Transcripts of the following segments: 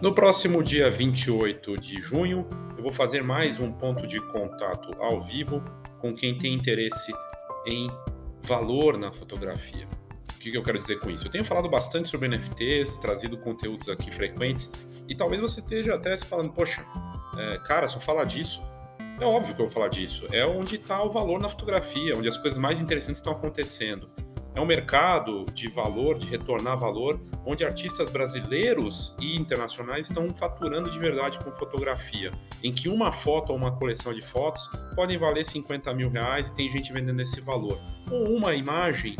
No próximo dia 28 de junho, eu vou fazer mais um ponto de contato ao vivo com quem tem interesse em valor na fotografia. O que eu quero dizer com isso? Eu tenho falado bastante sobre NFTs, trazido conteúdos aqui frequentes, e talvez você esteja até se falando, poxa, é, cara, só falar disso. É óbvio que eu vou falar disso. É onde está o valor na fotografia, onde as coisas mais interessantes estão acontecendo. É um mercado de valor, de retornar valor, onde artistas brasileiros e internacionais estão faturando de verdade com fotografia, em que uma foto ou uma coleção de fotos podem valer 50 mil reais e tem gente vendendo esse valor. Ou uma imagem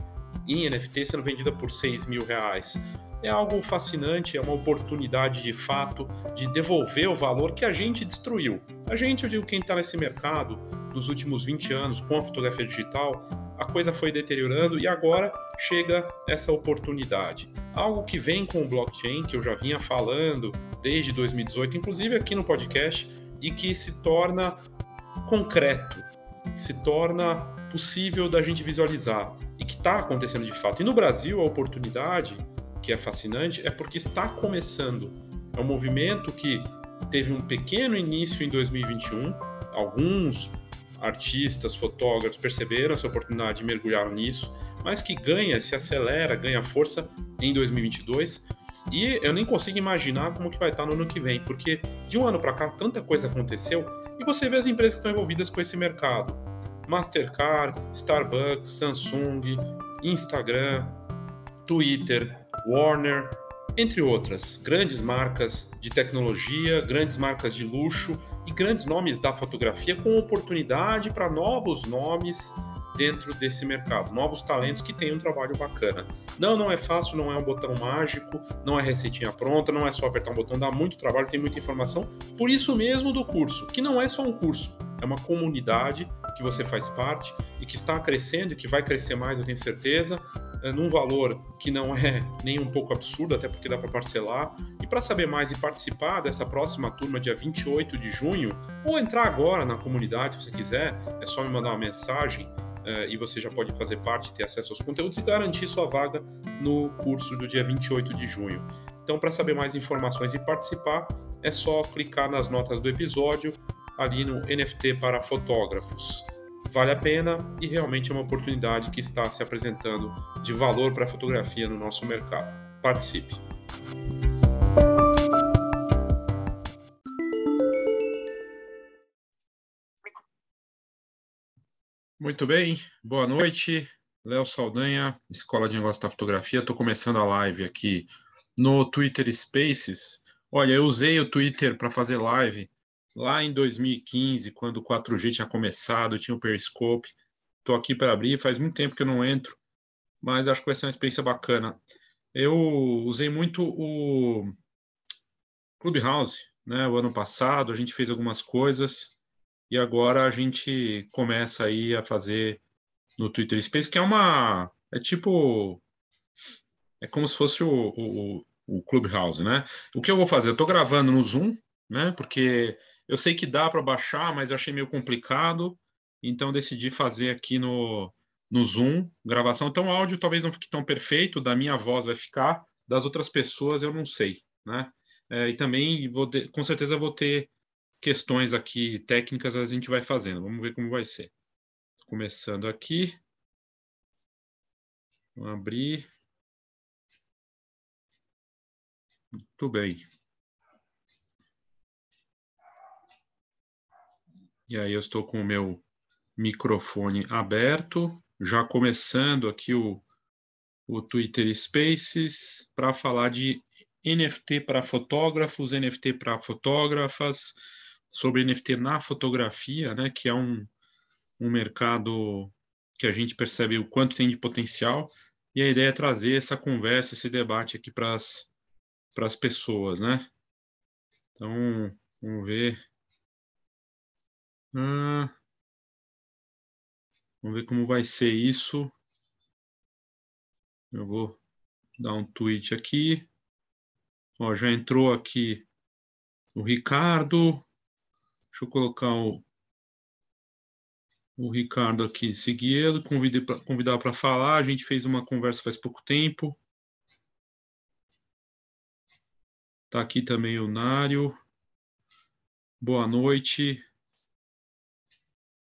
em NFT sendo vendida por 6 mil reais. É algo fascinante, é uma oportunidade de fato de devolver o valor que a gente destruiu. A gente, eu digo quem está nesse mercado nos últimos 20 anos com a fotografia digital, a coisa foi deteriorando e agora chega essa oportunidade. Algo que vem com o blockchain, que eu já vinha falando desde 2018, inclusive aqui no podcast, e que se torna concreto, se torna possível da gente visualizar e que está acontecendo de fato. E no Brasil, a oportunidade, que é fascinante, é porque está começando. É um movimento que teve um pequeno início em 2021, alguns artistas, fotógrafos perceberam essa oportunidade e mergulharam nisso, mas que ganha, se acelera, ganha força em 2022. E eu nem consigo imaginar como que vai estar no ano que vem, porque de um ano para cá tanta coisa aconteceu e você vê as empresas que estão envolvidas com esse mercado. Mastercard, Starbucks, Samsung, Instagram, Twitter, Warner, entre outras grandes marcas de tecnologia, grandes marcas de luxo e grandes nomes da fotografia com oportunidade para novos nomes dentro desse mercado, novos talentos que têm um trabalho bacana. Não, não é fácil, não é um botão mágico, não é receitinha pronta, não é só apertar um botão, dá muito trabalho, tem muita informação. Por isso mesmo do curso, que não é só um curso, é uma comunidade que você faz parte e que está crescendo e que vai crescer mais, eu tenho certeza, é, num valor que não é nem um pouco absurdo, até porque dá para parcelar. E para saber mais e participar dessa próxima turma, dia 28 de junho, ou entrar agora na comunidade, se você quiser, é só me mandar uma mensagem é, e você já pode fazer parte, ter acesso aos conteúdos e garantir sua vaga no curso do dia 28 de junho. Então, para saber mais informações e participar, é só clicar nas notas do episódio ali no NFT para fotógrafos vale a pena e realmente é uma oportunidade que está se apresentando de valor para a fotografia no nosso mercado. Participe! Muito bem, boa noite. Léo Saldanha, Escola de Negócios da Fotografia. Estou começando a live aqui no Twitter Spaces. Olha, eu usei o Twitter para fazer live lá em 2015, quando o 4G tinha começado, tinha o Periscope. Estou aqui para abrir, faz muito tempo que eu não entro, mas acho que vai ser uma experiência bacana. Eu usei muito o Clubhouse, né? O ano passado a gente fez algumas coisas e agora a gente começa aí a fazer no Twitter Space, que é uma é tipo é como se fosse o, o, o Clubhouse, né? O que eu vou fazer? Eu estou gravando no Zoom, né? Porque eu sei que dá para baixar, mas eu achei meio complicado, então decidi fazer aqui no, no Zoom gravação. Então o áudio talvez não fique tão perfeito, da minha voz vai ficar, das outras pessoas eu não sei, né? É, e também vou com certeza vou ter questões aqui técnicas, a gente vai fazendo. Vamos ver como vai ser. Começando aqui. Vou abrir. Muito bem. E aí eu estou com o meu microfone aberto, já começando aqui o, o Twitter Spaces para falar de NFT para fotógrafos, NFT para fotógrafas, sobre NFT na fotografia, né, que é um, um mercado que a gente percebe o quanto tem de potencial, e a ideia é trazer essa conversa, esse debate aqui para as pessoas, né? Então, vamos ver ah, vamos ver como vai ser isso. Eu vou dar um tweet aqui. Ó, já entrou aqui o Ricardo. Deixa eu colocar o, o Ricardo aqui, seguir ele, convidar para falar. A gente fez uma conversa faz pouco tempo. Está aqui também o Nário. Boa noite.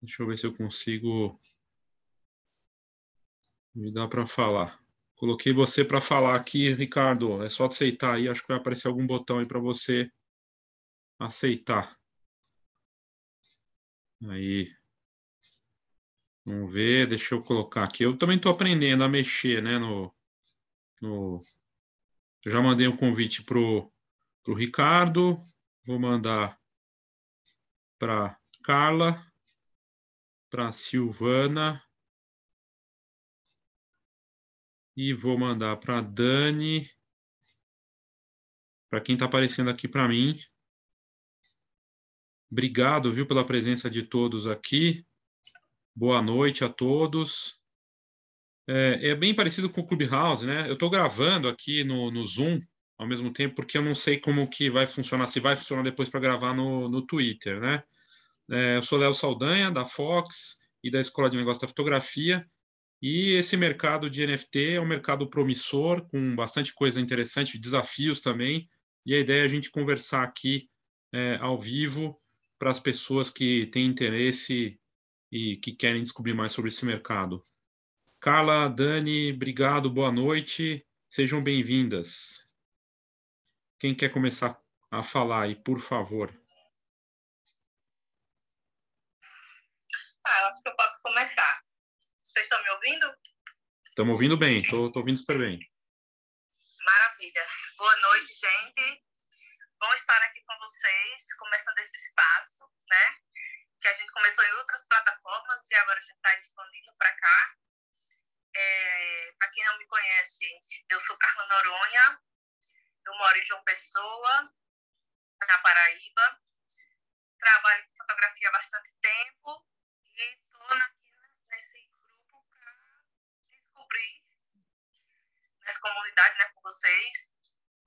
Deixa eu ver se eu consigo me dá para falar. Coloquei você para falar aqui, Ricardo. É só aceitar aí. Acho que vai aparecer algum botão aí para você aceitar. Aí. Vamos ver. Deixa eu colocar aqui. Eu também estou aprendendo a mexer, né? No, no... Já mandei um convite pro pro Ricardo. Vou mandar para Carla, para Silvana e vou mandar para Dani, para quem está aparecendo aqui para mim. Obrigado, viu, pela presença de todos aqui. Boa noite a todos. É, é bem parecido com o Clubhouse, né? Eu estou gravando aqui no, no Zoom ao mesmo tempo, porque eu não sei como que vai funcionar, se vai funcionar depois para gravar no, no Twitter, né? É, eu sou Léo Saldanha, da Fox e da Escola de Negócios da Fotografia, e esse mercado de NFT é um mercado promissor, com bastante coisa interessante, desafios também, e a ideia é a gente conversar aqui é, ao vivo para as pessoas que têm interesse e que querem descobrir mais sobre esse mercado. Carla, Dani, obrigado, boa noite, sejam bem-vindas. Quem quer começar a falar aí, por favor? Ah, eu acho que eu posso começar. Vocês estão me ouvindo? Estamos ouvindo bem, estou ouvindo super bem. Maravilha. Boa noite, gente. Bom estar aqui com vocês, começando esse espaço, né? Que a gente começou em outras plataformas e agora a gente está expandindo para cá. É, para quem não me conhece, eu sou Carla Noronha, eu moro em João Pessoa, na Paraíba. Trabalho com fotografia há bastante tempo e estou nesse grupo para descobrir, nessa comunidade né, com vocês,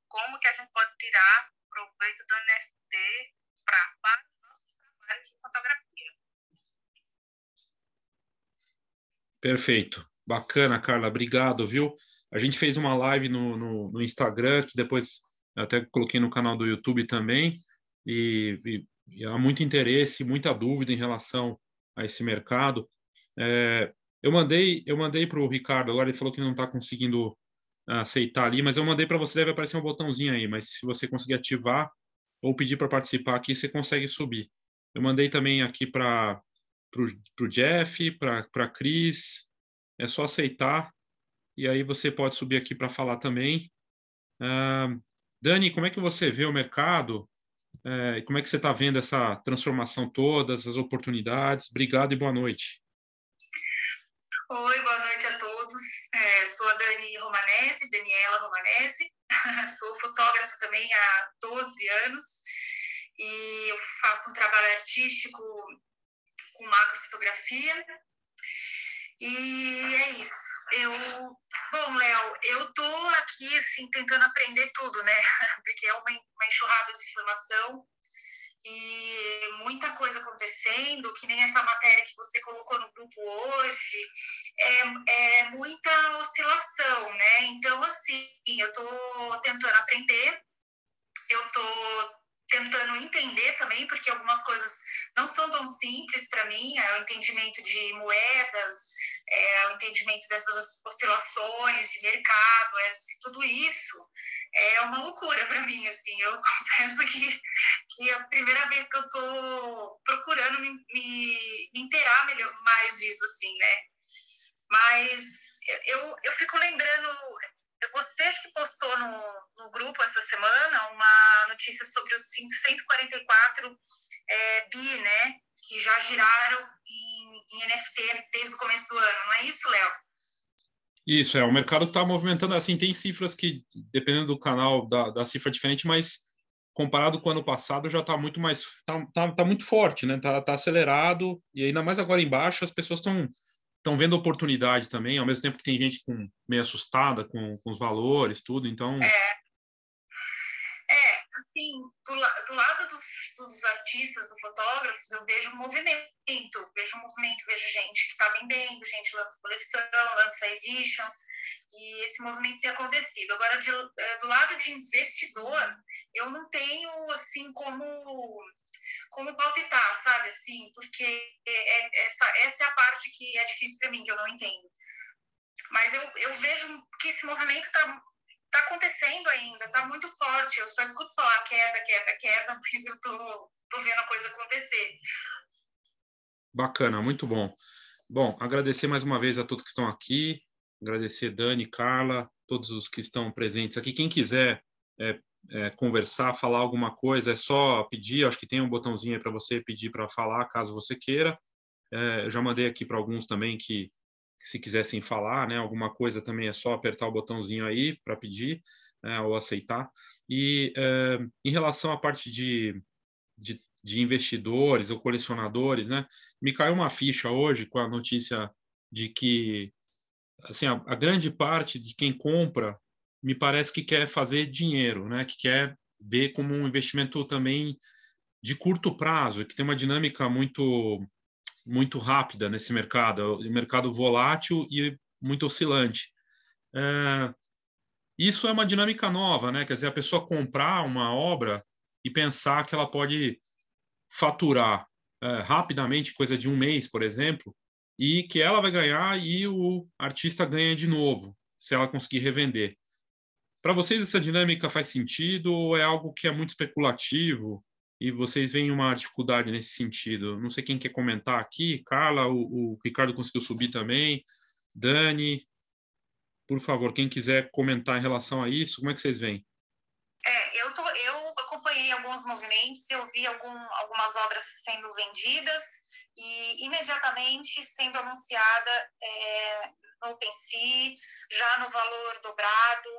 como que a gente pode tirar proveito do NFT para, para os nossos trabalhos de fotografia. Perfeito. Bacana, Carla. Obrigado, viu? A gente fez uma live no, no, no Instagram, que depois até coloquei no canal do YouTube também, e, e, e há muito interesse, muita dúvida em relação a esse mercado. É, eu mandei, eu mandei para o Ricardo, agora ele falou que não está conseguindo aceitar ali, mas eu mandei para você, deve aparecer um botãozinho aí, mas se você conseguir ativar ou pedir para participar aqui, você consegue subir. Eu mandei também aqui para o Jeff, para a Cris, é só aceitar e aí você pode subir aqui para falar também. Uh, Dani, como é que você vê o mercado? Uh, como é que você está vendo essa transformação toda, essas oportunidades? Obrigado e boa noite. Oi, boa noite a todos. É, sou a Dani Romanese, Daniela Romanese. sou fotógrafa também há 12 anos e eu faço um trabalho artístico com macrofotografia. E é isso eu, bom, Léo, eu tô aqui assim tentando aprender tudo, né? Porque é uma, uma enxurrada de informação e muita coisa acontecendo, que nem essa matéria que você colocou no grupo hoje, é, é muita oscilação, né? Então, assim, eu tô tentando aprender, eu tô tentando entender também, porque algumas coisas não são tão simples para mim, é o entendimento de moedas, é, o entendimento dessas oscilações de mercado, é, tudo isso é uma loucura para mim, assim, eu confesso que, que é a primeira vez que eu estou procurando me, me, me inteirar melhor, mais disso, assim, né, mas eu, eu fico lembrando, você que postou no, no grupo essa semana uma notícia sobre os 144 é, bi, né, que já giraram em NFT desde o começo do ano, não é isso, Léo? Isso, é. O mercado está movimentando, assim, tem cifras que, dependendo do canal, da, da cifra diferente, mas comparado com o ano passado, já está muito mais, está tá, tá, muito forte, né? Está tá acelerado, e ainda mais agora embaixo, as pessoas estão estão vendo oportunidade também, ao mesmo tempo que tem gente com, meio assustada com, com os valores, tudo, então... É, é assim, do, do lado dos, dos, artistas, dos fotógrafos, eu vejo movimento, vejo movimento, vejo gente que está vendendo, gente lança coleção, lança editions, e esse movimento tem acontecido. Agora, de, é, do lado de investidor, eu não tenho, assim, como como palpitar, sabe, assim, porque é, é, essa, essa é a parte que é difícil para mim, que eu não entendo. Mas eu, eu vejo que esse movimento está tá acontecendo ainda, está muito forte. Eu só escuto falar queda, queda, queda, mas eu tô, tô vendo a coisa acontecer. Bacana, muito bom. Bom, agradecer mais uma vez a todos que estão aqui, agradecer Dani, Carla, todos os que estão presentes aqui. Quem quiser é, é, conversar, falar alguma coisa, é só pedir. Acho que tem um botãozinho aí para você pedir para falar, caso você queira. É, eu já mandei aqui para alguns também que, se quisessem falar, né, alguma coisa também é só apertar o botãozinho aí para pedir né, ou aceitar. E é, em relação à parte de, de, de investidores ou colecionadores, né, me caiu uma ficha hoje com a notícia de que assim, a, a, grande parte de quem compra me parece que quer fazer dinheiro, né? Que quer ver como um investimento também de curto prazo, que tem uma dinâmica muito muito rápida nesse mercado, o mercado volátil e muito oscilante. É, isso é uma dinâmica nova, né? Quer dizer, a pessoa comprar uma obra e pensar que ela pode faturar é, rapidamente, coisa de um mês, por exemplo, e que ela vai ganhar e o artista ganha de novo, se ela conseguir revender. Para vocês essa dinâmica faz sentido ou é algo que é muito especulativo e vocês veem uma dificuldade nesse sentido? Não sei quem quer comentar aqui, Carla, o, o Ricardo conseguiu subir também, Dani, por favor, quem quiser comentar em relação a isso, como é que vocês veem? É, eu, tô, eu acompanhei alguns movimentos, eu vi algum, algumas obras sendo vendidas, e imediatamente sendo anunciada é, no OpenSea, já no valor dobrado.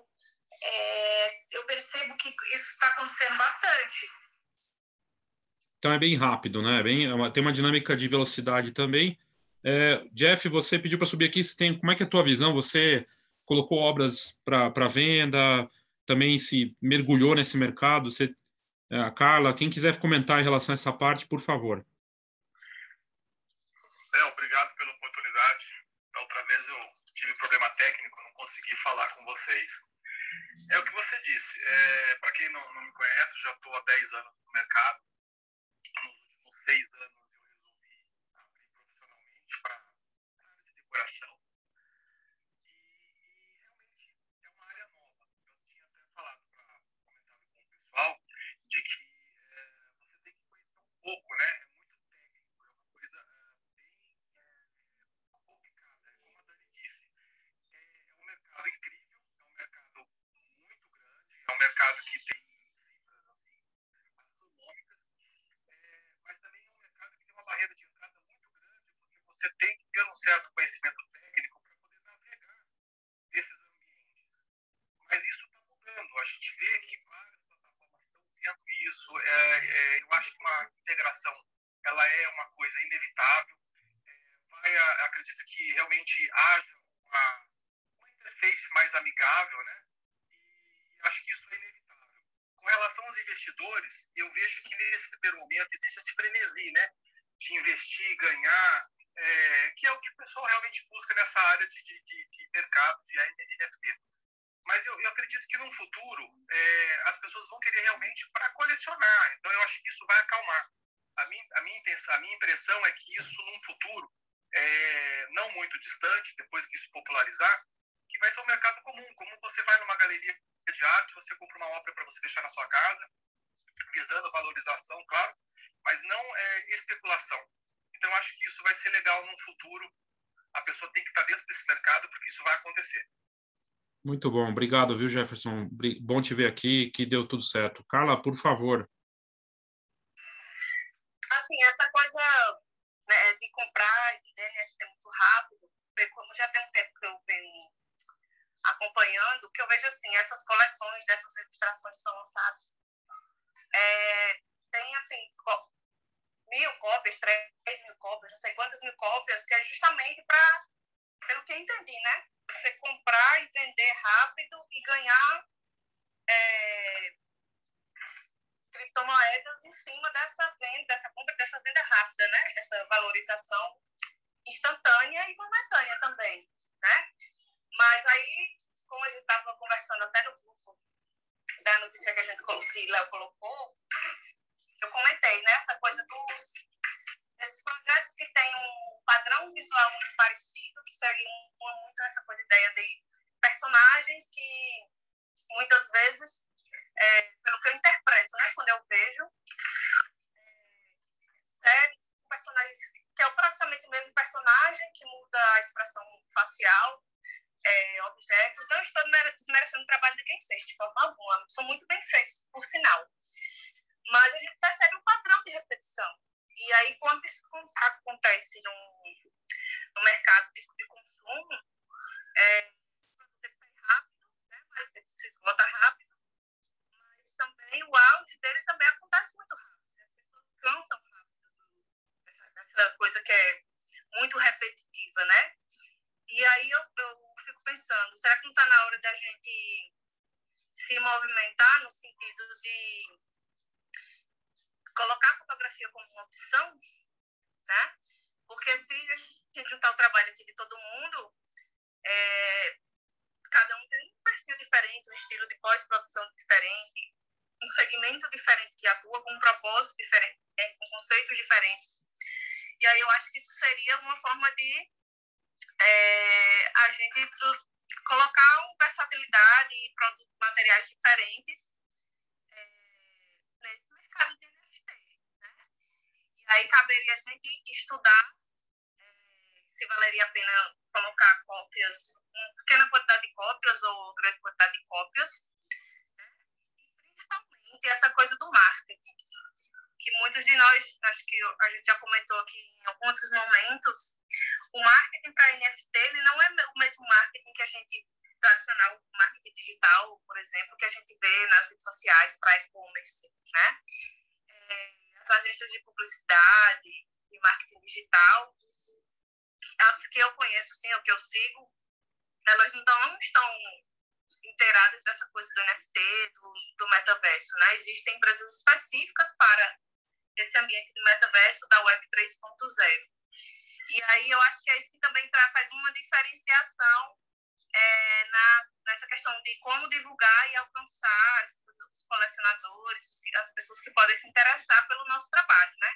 É, eu percebo que isso está acontecendo bastante. Então é bem rápido, né? É bem, é uma, tem uma dinâmica de velocidade também. É, Jeff, você pediu para subir aqui. Você tem, como é que é a tua visão? Você colocou obras para venda, também se mergulhou nesse mercado. Você, a Carla, quem quiser comentar em relação a essa parte, por favor. É, obrigado pela oportunidade. Da outra vez eu tive problema técnico, não consegui falar com vocês. É o que você disse. É, Para quem não, não, me conhece, já estou há 10 anos no mercado. 6 anos eu resolvi abrir profissionalmente para a área de decoração. E, realmente é uma área nova. Eu tinha até falado para comentar com o pessoal de que é, você tem que conhecer um pouco, né? mercado que tem cifras assim, astronômicas, é, mas também é um mercado que tem uma barreira de entrada muito grande, porque você tem que ter um certo conhecimento técnico para poder navegar nesses ambientes. Mas isso está mudando. A gente vê que várias plataformas estão vendo isso. É, é, eu acho que uma integração ela é uma coisa inevitável. É, vai, acredito que realmente haja uma, uma interface mais amigável, né? acho que isso é inevitável. Com relação aos investidores, eu vejo que nesse primeiro momento existe esse frenesi, né? De investir, ganhar, é, que é o que o pessoal realmente busca nessa área de, de, de, mercado de NFT. Mas eu, eu, acredito que no futuro é, as pessoas vão querer realmente para colecionar. Então eu acho que isso vai acalmar. A minha, a minha, intenção, a minha impressão é que isso num futuro é, não muito distante, depois que isso popularizar, que vai ser um mercado comum. Como você vai numa galeria de arte, você compra uma obra para você deixar na sua casa, visando valorização, claro, mas não é especulação. Então, eu acho que isso vai ser legal no futuro. A pessoa tem que estar dentro desse mercado, porque isso vai acontecer. Muito bom, obrigado, viu, Jefferson? Bom te ver aqui, que deu tudo certo. Carla, por favor. Assim, essa coisa né, de comprar né, internet é muito rápido, como já tem um tempo que eu venho acompanhando, que eu vejo assim, essas coleções dessas ilustrações que são lançadas, é, tem assim, mil cópias, três mil cópias, não sei quantas mil cópias, que é justamente para, pelo que eu entendi, né? Você comprar e vender rápido e ganhar é, estratégias em cima dessa venda, dessa compra, dessa venda rápida, né? Dessa valorização instantânea e momentânea também, né? Mas aí, como a gente estava conversando até no grupo da notícia que a gente que Léo colocou, eu comentei, né? Essa coisa dos esses projetos que têm um padrão visual muito parecido, que seguem muito essa coisa ideia de personagens que muitas vezes, é, pelo que eu interpreto, né, quando eu vejo é, personagens que é praticamente o mesmo personagem, que muda a expressão facial, é, objetos. Não estou desmerecendo o trabalho de quem fez, de forma alguma. São muito bem feitos, por sinal. Mas a gente percebe um padrão de repetição. E aí, quando isso acontece no, no mercado de, de consumo, é, rápido, né? mas se esgota rápido, mas também o áudio dele também acontece muito rápido. As pessoas cansam rápido dessa, dessa coisa que é muito repetitiva, né? E aí eu, eu fico pensando, será que não está na hora da gente se movimentar no sentido de colocar a fotografia como uma opção, né? Porque se a gente juntar o trabalho aqui de todo mundo, é, cada um tem um perfil diferente, um estilo de pós-produção diferente, um segmento diferente que atua com um propósito diferente, com conceitos diferentes. E aí eu acho que isso seria uma forma de é, a gente colocar uma versatilidade e produtos, materiais diferentes é, nesse mercado de Aí caberia a gente estudar é, se valeria a pena colocar cópias, uma pequena quantidade de cópias ou grande quantidade de cópias. Né? E principalmente essa coisa do marketing, que muitos de nós, acho que a gente já comentou aqui em alguns momentos, o marketing para NFT ele não é o mesmo marketing que a gente tradicional, marketing digital, por exemplo, que a gente vê nas redes sociais para e-commerce, né? É, as agências de publicidade e marketing digital, as que eu conheço, sim, o que eu sigo, elas então não estão inteiradas dessa coisa do NFT, do, do metaverso, né? Existem empresas específicas para esse ambiente do metaverso da Web 3.0. E aí eu acho que é isso que também faz uma diferenciação é, na, nessa questão de como divulgar e alcançar os colecionadores, as pessoas que podem se interessar pelo nosso trabalho, né?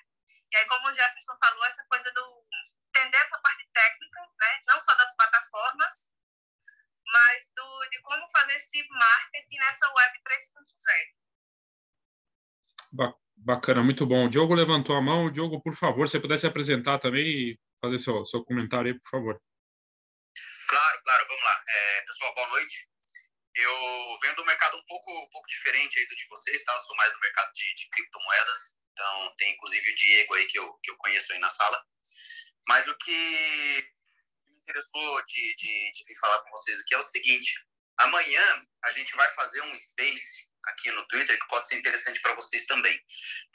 E aí, como o Jefferson falou, essa coisa do entender essa parte técnica, né? Não só das plataformas, mas do, de como fazer esse marketing nessa web 3.0. Bacana, muito bom. O Diogo levantou a mão. Diogo, por favor, se você pudesse apresentar também e fazer seu, seu comentário aí, por favor. Claro, claro, vamos lá. É, pessoal, boa noite. Eu venho do mercado um pouco, um pouco diferente aí do de vocês, tá? Eu sou mais do mercado de, de criptomoedas. Então, tem inclusive o Diego aí que eu, que eu conheço aí na sala. Mas o que me interessou de, de, de falar com vocês aqui é o seguinte: amanhã a gente vai fazer um space aqui no Twitter que pode ser interessante para vocês também.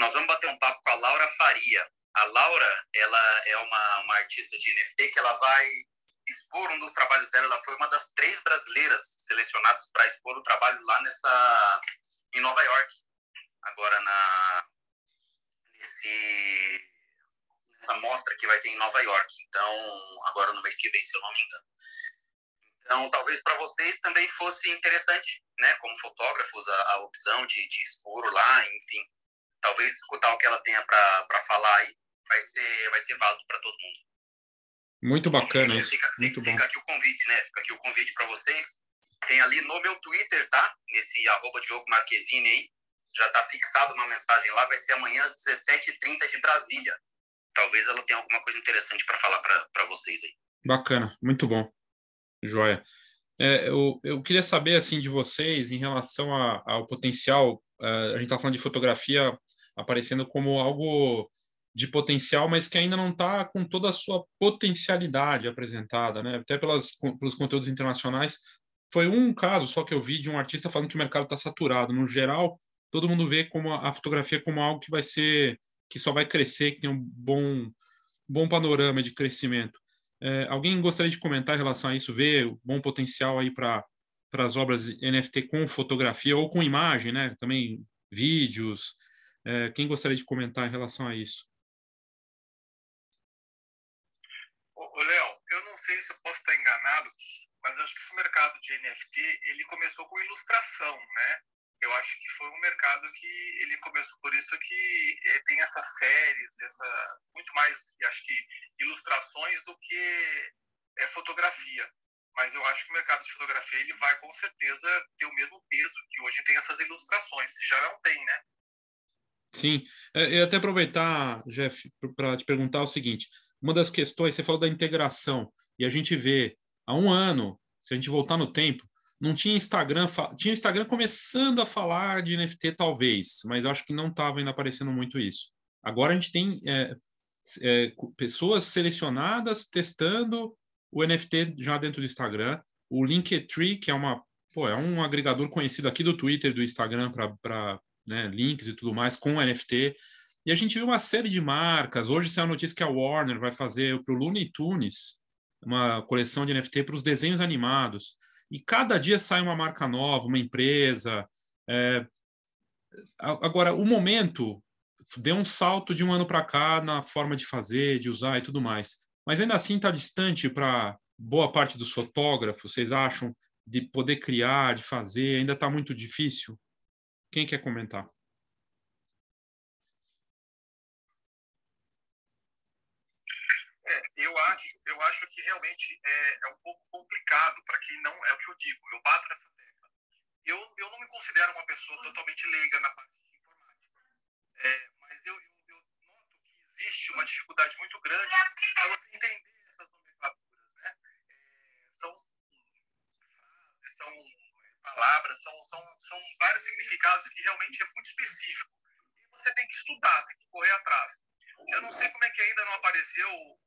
Nós vamos bater um papo com a Laura Faria. A Laura, ela é uma, uma artista de NFT que ela vai expor um dos trabalhos dela. Ela foi uma das três brasileiras selecionadas para expor o trabalho lá nessa em Nova York, agora na nesse nessa mostra que vai ter em Nova York. Então, agora no mês que vem, se eu não me engano. Então, talvez para vocês também fosse interessante, né, como fotógrafos, a, a opção de, de expor lá, enfim. Talvez escutar o que ela tenha para falar aí vai ser, vai ser válido para todo mundo. Muito bacana isso. Fica, muito fica bom. aqui o convite, né? Fica aqui o convite para vocês. Tem ali no meu Twitter, tá? Nesse arroba Diogo Marquezine aí. Já tá fixado uma mensagem lá. Vai ser amanhã às 17h30 de Brasília. Talvez ela tenha alguma coisa interessante para falar para vocês aí. Bacana, muito bom. Joia. É, eu, eu queria saber assim de vocês em relação a, ao potencial. Uh, a gente está falando de fotografia aparecendo como algo de potencial, mas que ainda não está com toda a sua potencialidade apresentada, né? Até pelas, pelos conteúdos internacionais. Foi um caso só que eu vi de um artista falando que o mercado está saturado. No geral, todo mundo vê como a, fotografia como algo que vai ser, que só vai crescer, que tem um bom, bom panorama de crescimento. É, alguém gostaria de comentar em relação a isso? Ver o bom potencial aí para as obras NFT com fotografia ou com imagem, né? Também vídeos, É, quem gostaria de comentar em relação a isso? Ô, Léo, eu não sei se eu posso estar enganado, mas acho que esse mercado de NFT ele começou com ilustração, né? Eu acho que foi um mercado que ele começou por isso que é, tem essas séries, essa muito mais, acho que ilustrações do que é fotografia. Mas eu acho que o mercado de fotografia ele vai com certeza ter o mesmo peso que hoje tem essas ilustrações, se já não tem, né? Sim, é, eu até aproveitar, Jeff, para te perguntar o seguinte: uma das questões, você falou da integração, e a gente vê há um ano, se a gente voltar no tempo, não tinha Instagram, tinha Instagram começando a falar de NFT talvez, mas acho que não estava ainda aparecendo muito isso. Agora a gente tem é, é, pessoas selecionadas testando o NFT já dentro do Instagram, o Linktree, que é uma pô, é um agregador conhecido aqui do Twitter do Instagram para né, links e tudo mais com NFT. E a gente viu uma série de marcas. Hoje saiu a notícia que a Warner vai fazer para o Looney Tunes uma coleção de NFT para os desenhos animados. E cada dia sai uma marca nova, uma empresa. É... Agora, o momento deu um salto de um ano para cá na forma de fazer, de usar e tudo mais. Mas ainda assim está distante para boa parte dos fotógrafos, vocês acham, de poder criar, de fazer, ainda está muito difícil? Quem quer comentar? É, eu eu acho que realmente é, é um pouco complicado para quem não é o que eu digo. Eu bato nessa tecla. Eu, eu não me considero uma pessoa totalmente leiga na parte de informática, é, mas eu, eu, eu, noto que existe uma dificuldade muito grande para você entender essas nomenclaturas, né? É, são frases, são palavras, são, são, são vários significados que realmente é muito específico. E você tem que estudar, tem que correr atrás. Eu não sei como é que ainda não apareceu.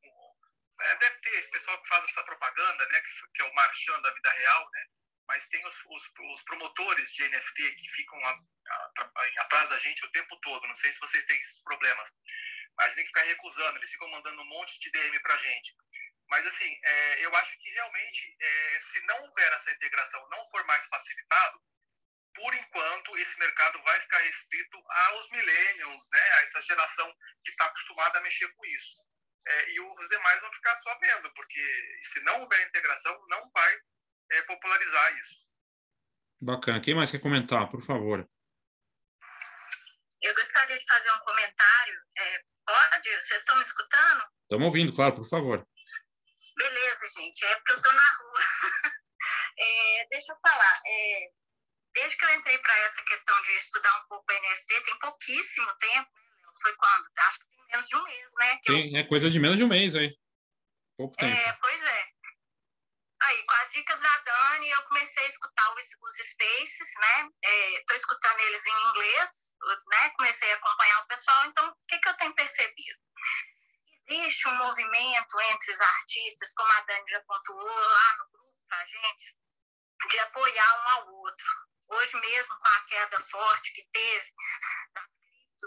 É, deve ter esse pessoal que faz essa propaganda, né, que, que é o marchand da vida real, né? Mas tem os, os, os promotores de NFT que ficam a, a, a, atrás da gente o tempo todo. Não sei se vocês têm esses problemas. Mas tem que ficar recusando, eles ficam mandando um monte de DM para gente. Mas, assim, é, eu acho que realmente, é, se não houver essa integração, não for mais facilitado, por enquanto, esse mercado vai ficar restrito aos millennials, né, a essa geração que está acostumada a mexer com isso. É, e os demais vão ficar só vendo, porque se não houver integração, não vai é, popularizar isso. Bacana. Quem mais quer comentar, por favor? Eu gostaria de fazer um comentário. É, pode? Vocês estão me escutando? Estamos ouvindo, claro, por favor. Beleza, gente, é porque eu tô na rua. é, deixa eu falar, é, desde que eu entrei para essa questão de estudar um pouco NFT, tem pouquíssimo tempo, né, foi quando? Acho que menos de um mês, né? Tem, eu... é coisa de menos de um mês aí. Pouco tempo. É, pois é. Aí, com as dicas da Dani, eu comecei a escutar os, os spaces, né? Estou é, escutando eles em inglês, né? Comecei a acompanhar o pessoal, então, o que, que eu tenho percebido? existe um movimento entre os artistas, como a Dani já pontuou lá no grupo para a gente, de apoiar um ao outro. Hoje mesmo, com a queda forte que teve das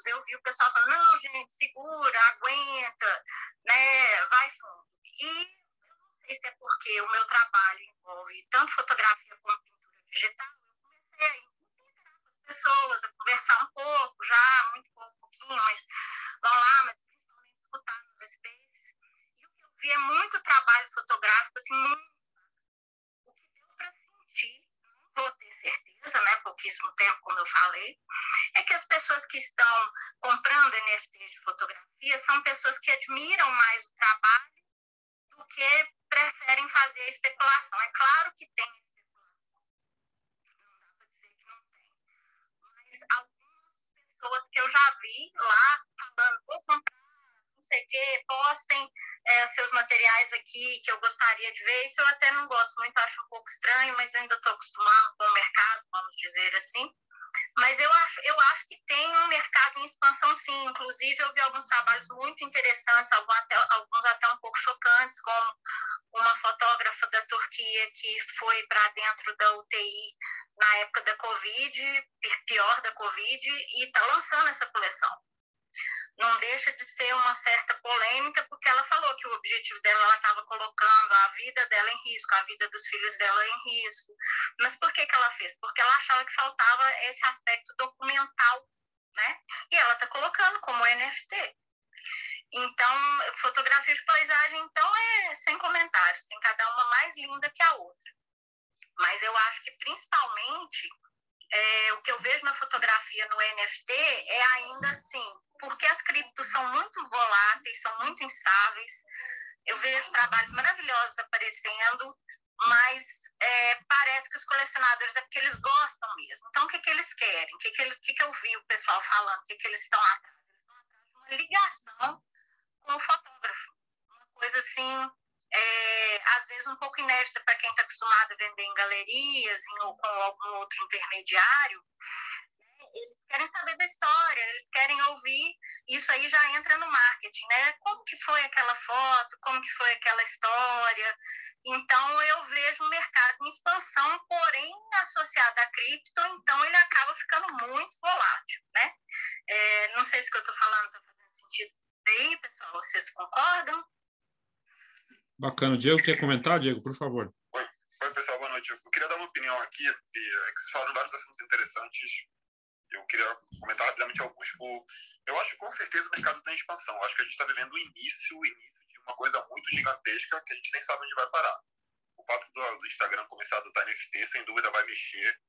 eu vi o pessoal falando, não, gente, segura, aguenta, né, vai fundo. E eu não sei se é porque o meu trabalho envolve tanto fotografia como pintura digital, eu comecei a com as pessoas, a conversar um pouco já, muito pouco, pouquinho, mas vamos lá, mas escutar nos spaces. E o que eu vi é muito trabalho fotográfico, assim, muito. O que deu para sentir, não vou ter certeza, né? Pouquíssimo tempo, como eu falei, é que as pessoas que estão comprando NFTs de fotografia são pessoas que admiram mais o trabalho do que preferem fazer a especulação. É claro que tem especulação. Não dá para dizer que não tem. Mas algumas pessoas que eu já vi lá falando, vou comprar não sei o quê, postem é, seus materiais aqui que eu gostaria de ver. Isso eu até não gosto muito, acho um pouco estranho, mas eu ainda estou acostumado com o mercado, vamos dizer assim. Mas eu acho, eu acho que tem um mercado em expansão, sim. Inclusive, eu vi alguns trabalhos muito interessantes, alguns até, alguns até um pouco chocantes, como uma fotógrafa da Turquia que foi para dentro da UTI na época da Covid, pior da Covid, e está lançando essa coleção não deixa de ser uma certa polêmica, porque ela falou que o objetivo dela, ela estava colocando a vida dela em risco, a vida dos filhos dela em risco. Mas por que, que ela fez? Porque ela achava que faltava esse aspecto documental, né? e ela está colocando como NFT. Então, fotografia de paisagem, então, é sem comentários, tem cada uma mais linda que a outra. Mas eu acho que, principalmente, é, o que eu vejo na fotografia no NFT é ainda assim, porque as criptos são muito voláteis, são muito instáveis. Eu vejo trabalhos maravilhosos aparecendo, mas é, parece que os colecionadores é porque eles gostam mesmo. Então, o que, que eles querem? O que, que, que, que eu vi o pessoal falando? O que, que eles estão atrás? Uma ligação com o fotógrafo. Uma coisa assim, é, às vezes um pouco inédita para quem está acostumado a vender em galerias em, ou com algum outro intermediário. Eles querem saber da história, eles querem ouvir. Isso aí já entra no marketing, né? Como que foi aquela foto, como que foi aquela história. Então, eu vejo um mercado em expansão, porém associado à cripto, então ele acaba ficando muito volátil, né? É, não sei se o que eu estou falando está fazendo sentido aí, pessoal. Vocês concordam? Bacana. Diego, quer comentar, Diego, por favor? Oi, Oi pessoal, boa noite. Eu queria dar uma opinião aqui, é que vocês falaram vários assuntos interessantes. Eu queria comentar rapidamente alguns. O, eu acho que com certeza o mercado está em expansão. Eu acho que a gente está vivendo o início, o início de uma coisa muito gigantesca que a gente nem sabe onde vai parar. O fato do, do Instagram começar a adotar NFT, sem dúvida, vai mexer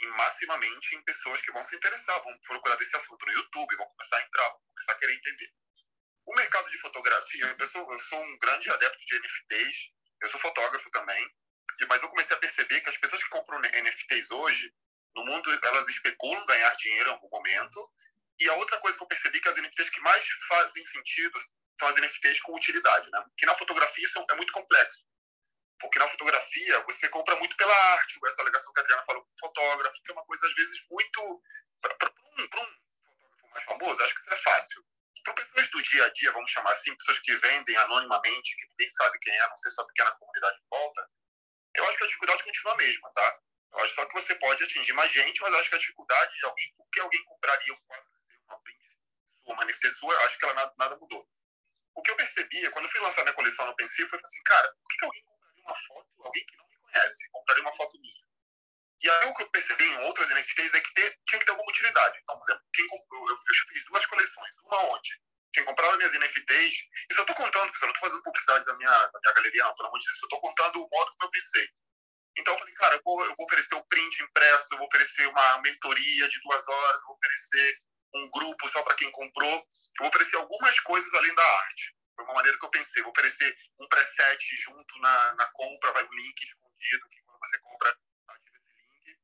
em, massivamente em pessoas que vão se interessar, vão procurar desse assunto no YouTube, vão começar a entrar, vão começar a querer entender. O mercado de fotografia, eu sou, eu sou um grande adepto de NFTs, eu sou fotógrafo também, mas eu comecei a perceber que as pessoas que compram NFTs hoje, no mundo, elas especulam ganhar dinheiro em algum momento. E a outra coisa que eu percebi é que as NFTs que mais fazem sentido são as NFTs com utilidade, né? Que na fotografia isso é muito complexo. Porque na fotografia você compra muito pela arte, essa alegação que a Adriana falou com o fotógrafo, que é uma coisa às vezes muito. Para um, um fotógrafo mais famoso, acho que isso é fácil. Para pessoas do dia a dia, vamos chamar assim, pessoas que vendem anonimamente, que ninguém sabe quem é, não sei se uma pequena comunidade volta, eu acho que a dificuldade continua a mesma, tá? Eu acho só que você pode atingir mais gente, mas acho que a dificuldade de alguém, por que alguém compraria um quadro seu, uma print sua, uma NFT sua, acho que ela nada, nada mudou. O que eu percebia, quando eu fui lançar minha coleção no princípio, foi assim, cara, por que, alguém compraria uma foto, alguém que não me conhece, compraria uma foto minha? E aí o que eu percebi em outras NFTs é que ter, tinha que ter alguma utilidade. Então, por exemplo, quem comprou, eu, eu fiz duas coleções, uma onde quem comprava minhas NFTs, isso eu estou contando, porque eu não estou fazendo publicidade da minha, da minha galeria, não, pelo amor de Deus, eu estou contando o modo como eu pensei. Então eu falei, cara, eu vou, eu vou oferecer o print impresso, eu vou oferecer uma mentoria de duas horas, eu vou oferecer um grupo só para quem comprou, eu vou oferecer algumas coisas além da arte. Foi uma maneira que eu pensei, vou oferecer um preset junto na, na compra, vai um link escondido, que quando você compra, ativa esse link.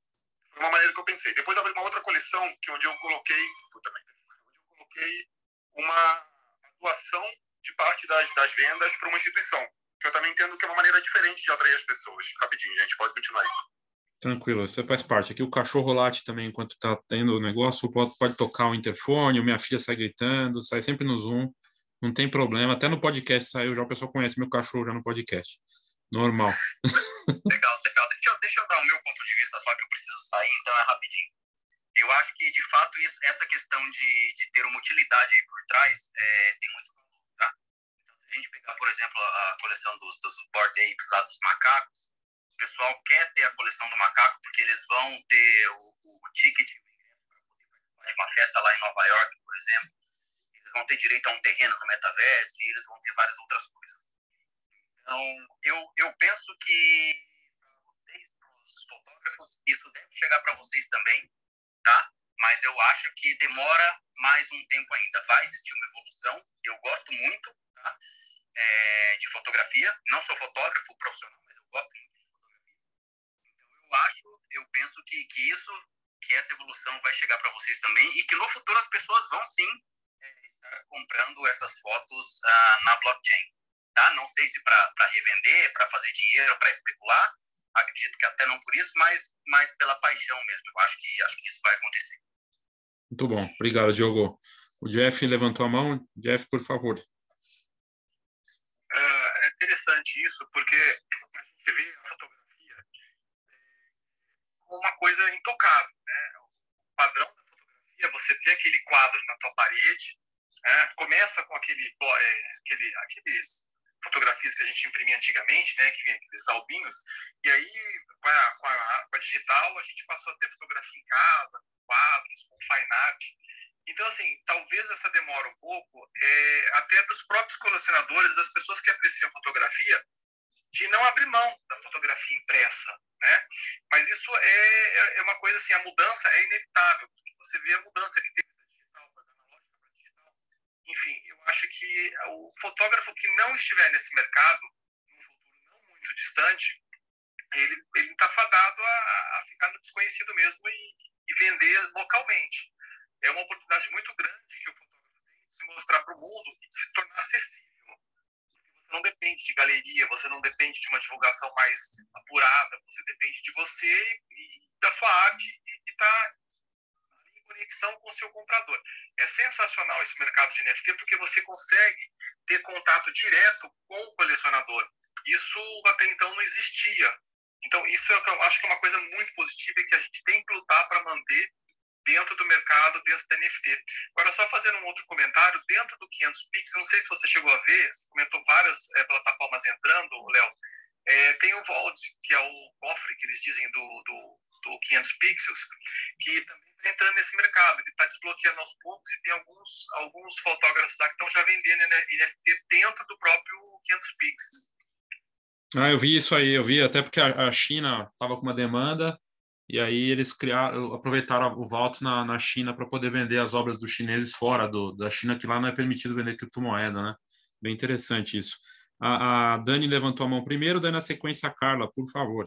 Foi uma maneira que eu pensei. Depois abri uma outra coleção, que onde eu coloquei, também, onde eu coloquei uma doação de parte das, das vendas para uma instituição que eu também entendo que é uma maneira diferente de atrair as pessoas. Rapidinho, gente, pode continuar aí. Tranquilo, você faz parte. Aqui o cachorro late também enquanto está tendo o negócio, pode, pode tocar o interfone, minha filha sai gritando, sai sempre no Zoom, não tem problema. Até no podcast saiu, já o pessoal conhece meu cachorro já no podcast. Normal. legal, legal. Deixa eu, deixa eu dar o meu ponto de vista, só que eu preciso sair, então é rapidinho. Eu acho que, de fato, isso, essa questão de, de ter uma utilidade aí por trás é, tem muito a gente pegar, por exemplo, a coleção dos, dos board apes lá dos macacos, o pessoal quer ter a coleção do macaco porque eles vão ter o, o ticket de uma festa lá em Nova York, por exemplo. Eles vão ter direito a um terreno no metaverso e eles vão ter várias outras coisas. Então, eu, eu penso que para vocês, para os fotógrafos, isso deve chegar para vocês também, tá? Mas eu acho que demora mais um tempo ainda. Vai existir uma evolução. Eu gosto muito, tá? é, de fotografia. Não sou fotógrafo profissional, mas eu gosto muito de fotografia. Então eu acho, eu penso que, que isso, que essa evolução vai chegar para vocês também e que no futuro as pessoas vão sim é, estar comprando essas fotos ah, na blockchain. Tá? Não sei se para revender, para fazer dinheiro, para especular. Acredito que até não por isso, mas, mas pela paixão mesmo. Eu acho que, acho que isso vai acontecer. Muito bom. Obrigado, Diogo. O Jeff levantou a mão. Jeff, por favor é interessante isso, porque gente vê a fotografia como uma coisa intocável. Né? O padrão da fotografia, você tem aquele quadro na tua parede, né? começa com aquele, é, aquele, aqueles fotografias que a gente imprimia antigamente, né, que vinha aqueles albinhos, e aí com a, com, a, com a, digital a gente passou a ter fotografia em casa, quadros, com fine art. Então, assim, talvez essa demora um pouco, é, até dos próprios colecionadores, das pessoas que apreciam fotografia, de não abrir mão da fotografia impressa, né? Mas isso é, é, é uma coisa assim, a mudança é inevitável. Você vê a mudança que teve da digital para analógica para digital. Enfim, eu acho que o fotógrafo que não estiver nesse mercado, num futuro não muito distante, ele está fadado a, a, ficar no desconhecido mesmo e, e vender localmente. É uma oportunidade muito grande que o fotógrafo tem de se mostrar para o mundo e de se tornar acessível não depende de galeria, você não depende de uma divulgação mais apurada, você depende de você e da sua arte e está conexão com o seu comprador. É sensacional esse mercado de NFT porque você consegue ter contato direto com o colecionador. Isso até então não existia. Então, isso é eu acho que é uma coisa muito positiva e que a gente tem que lutar para manter dentro do mercado, dentro da NFT. Agora, só fazendo um outro comentário, dentro do 500 Pix, não sei se você chegou a ver, comentou várias é, plataformas entrando, Léo, é, tem o Vault, que é o cofre que eles dizem do, do, do 500 Pixels, que também está entrando nesse mercado, ele está desbloqueando aos poucos e tem alguns, alguns fotógrafos lá que estão já vendendo NFT dentro do próprio 500 Pixels. Ah, eu vi isso aí, eu vi até porque a China estava com uma demanda e aí eles criaram, aproveitaram o Vault na, na China para poder vender as obras dos chineses fora do, da China, que lá não é permitido vender criptomoeda, né? Bem interessante isso. A, a Dani levantou a mão primeiro, daí na sequência a Carla, por favor.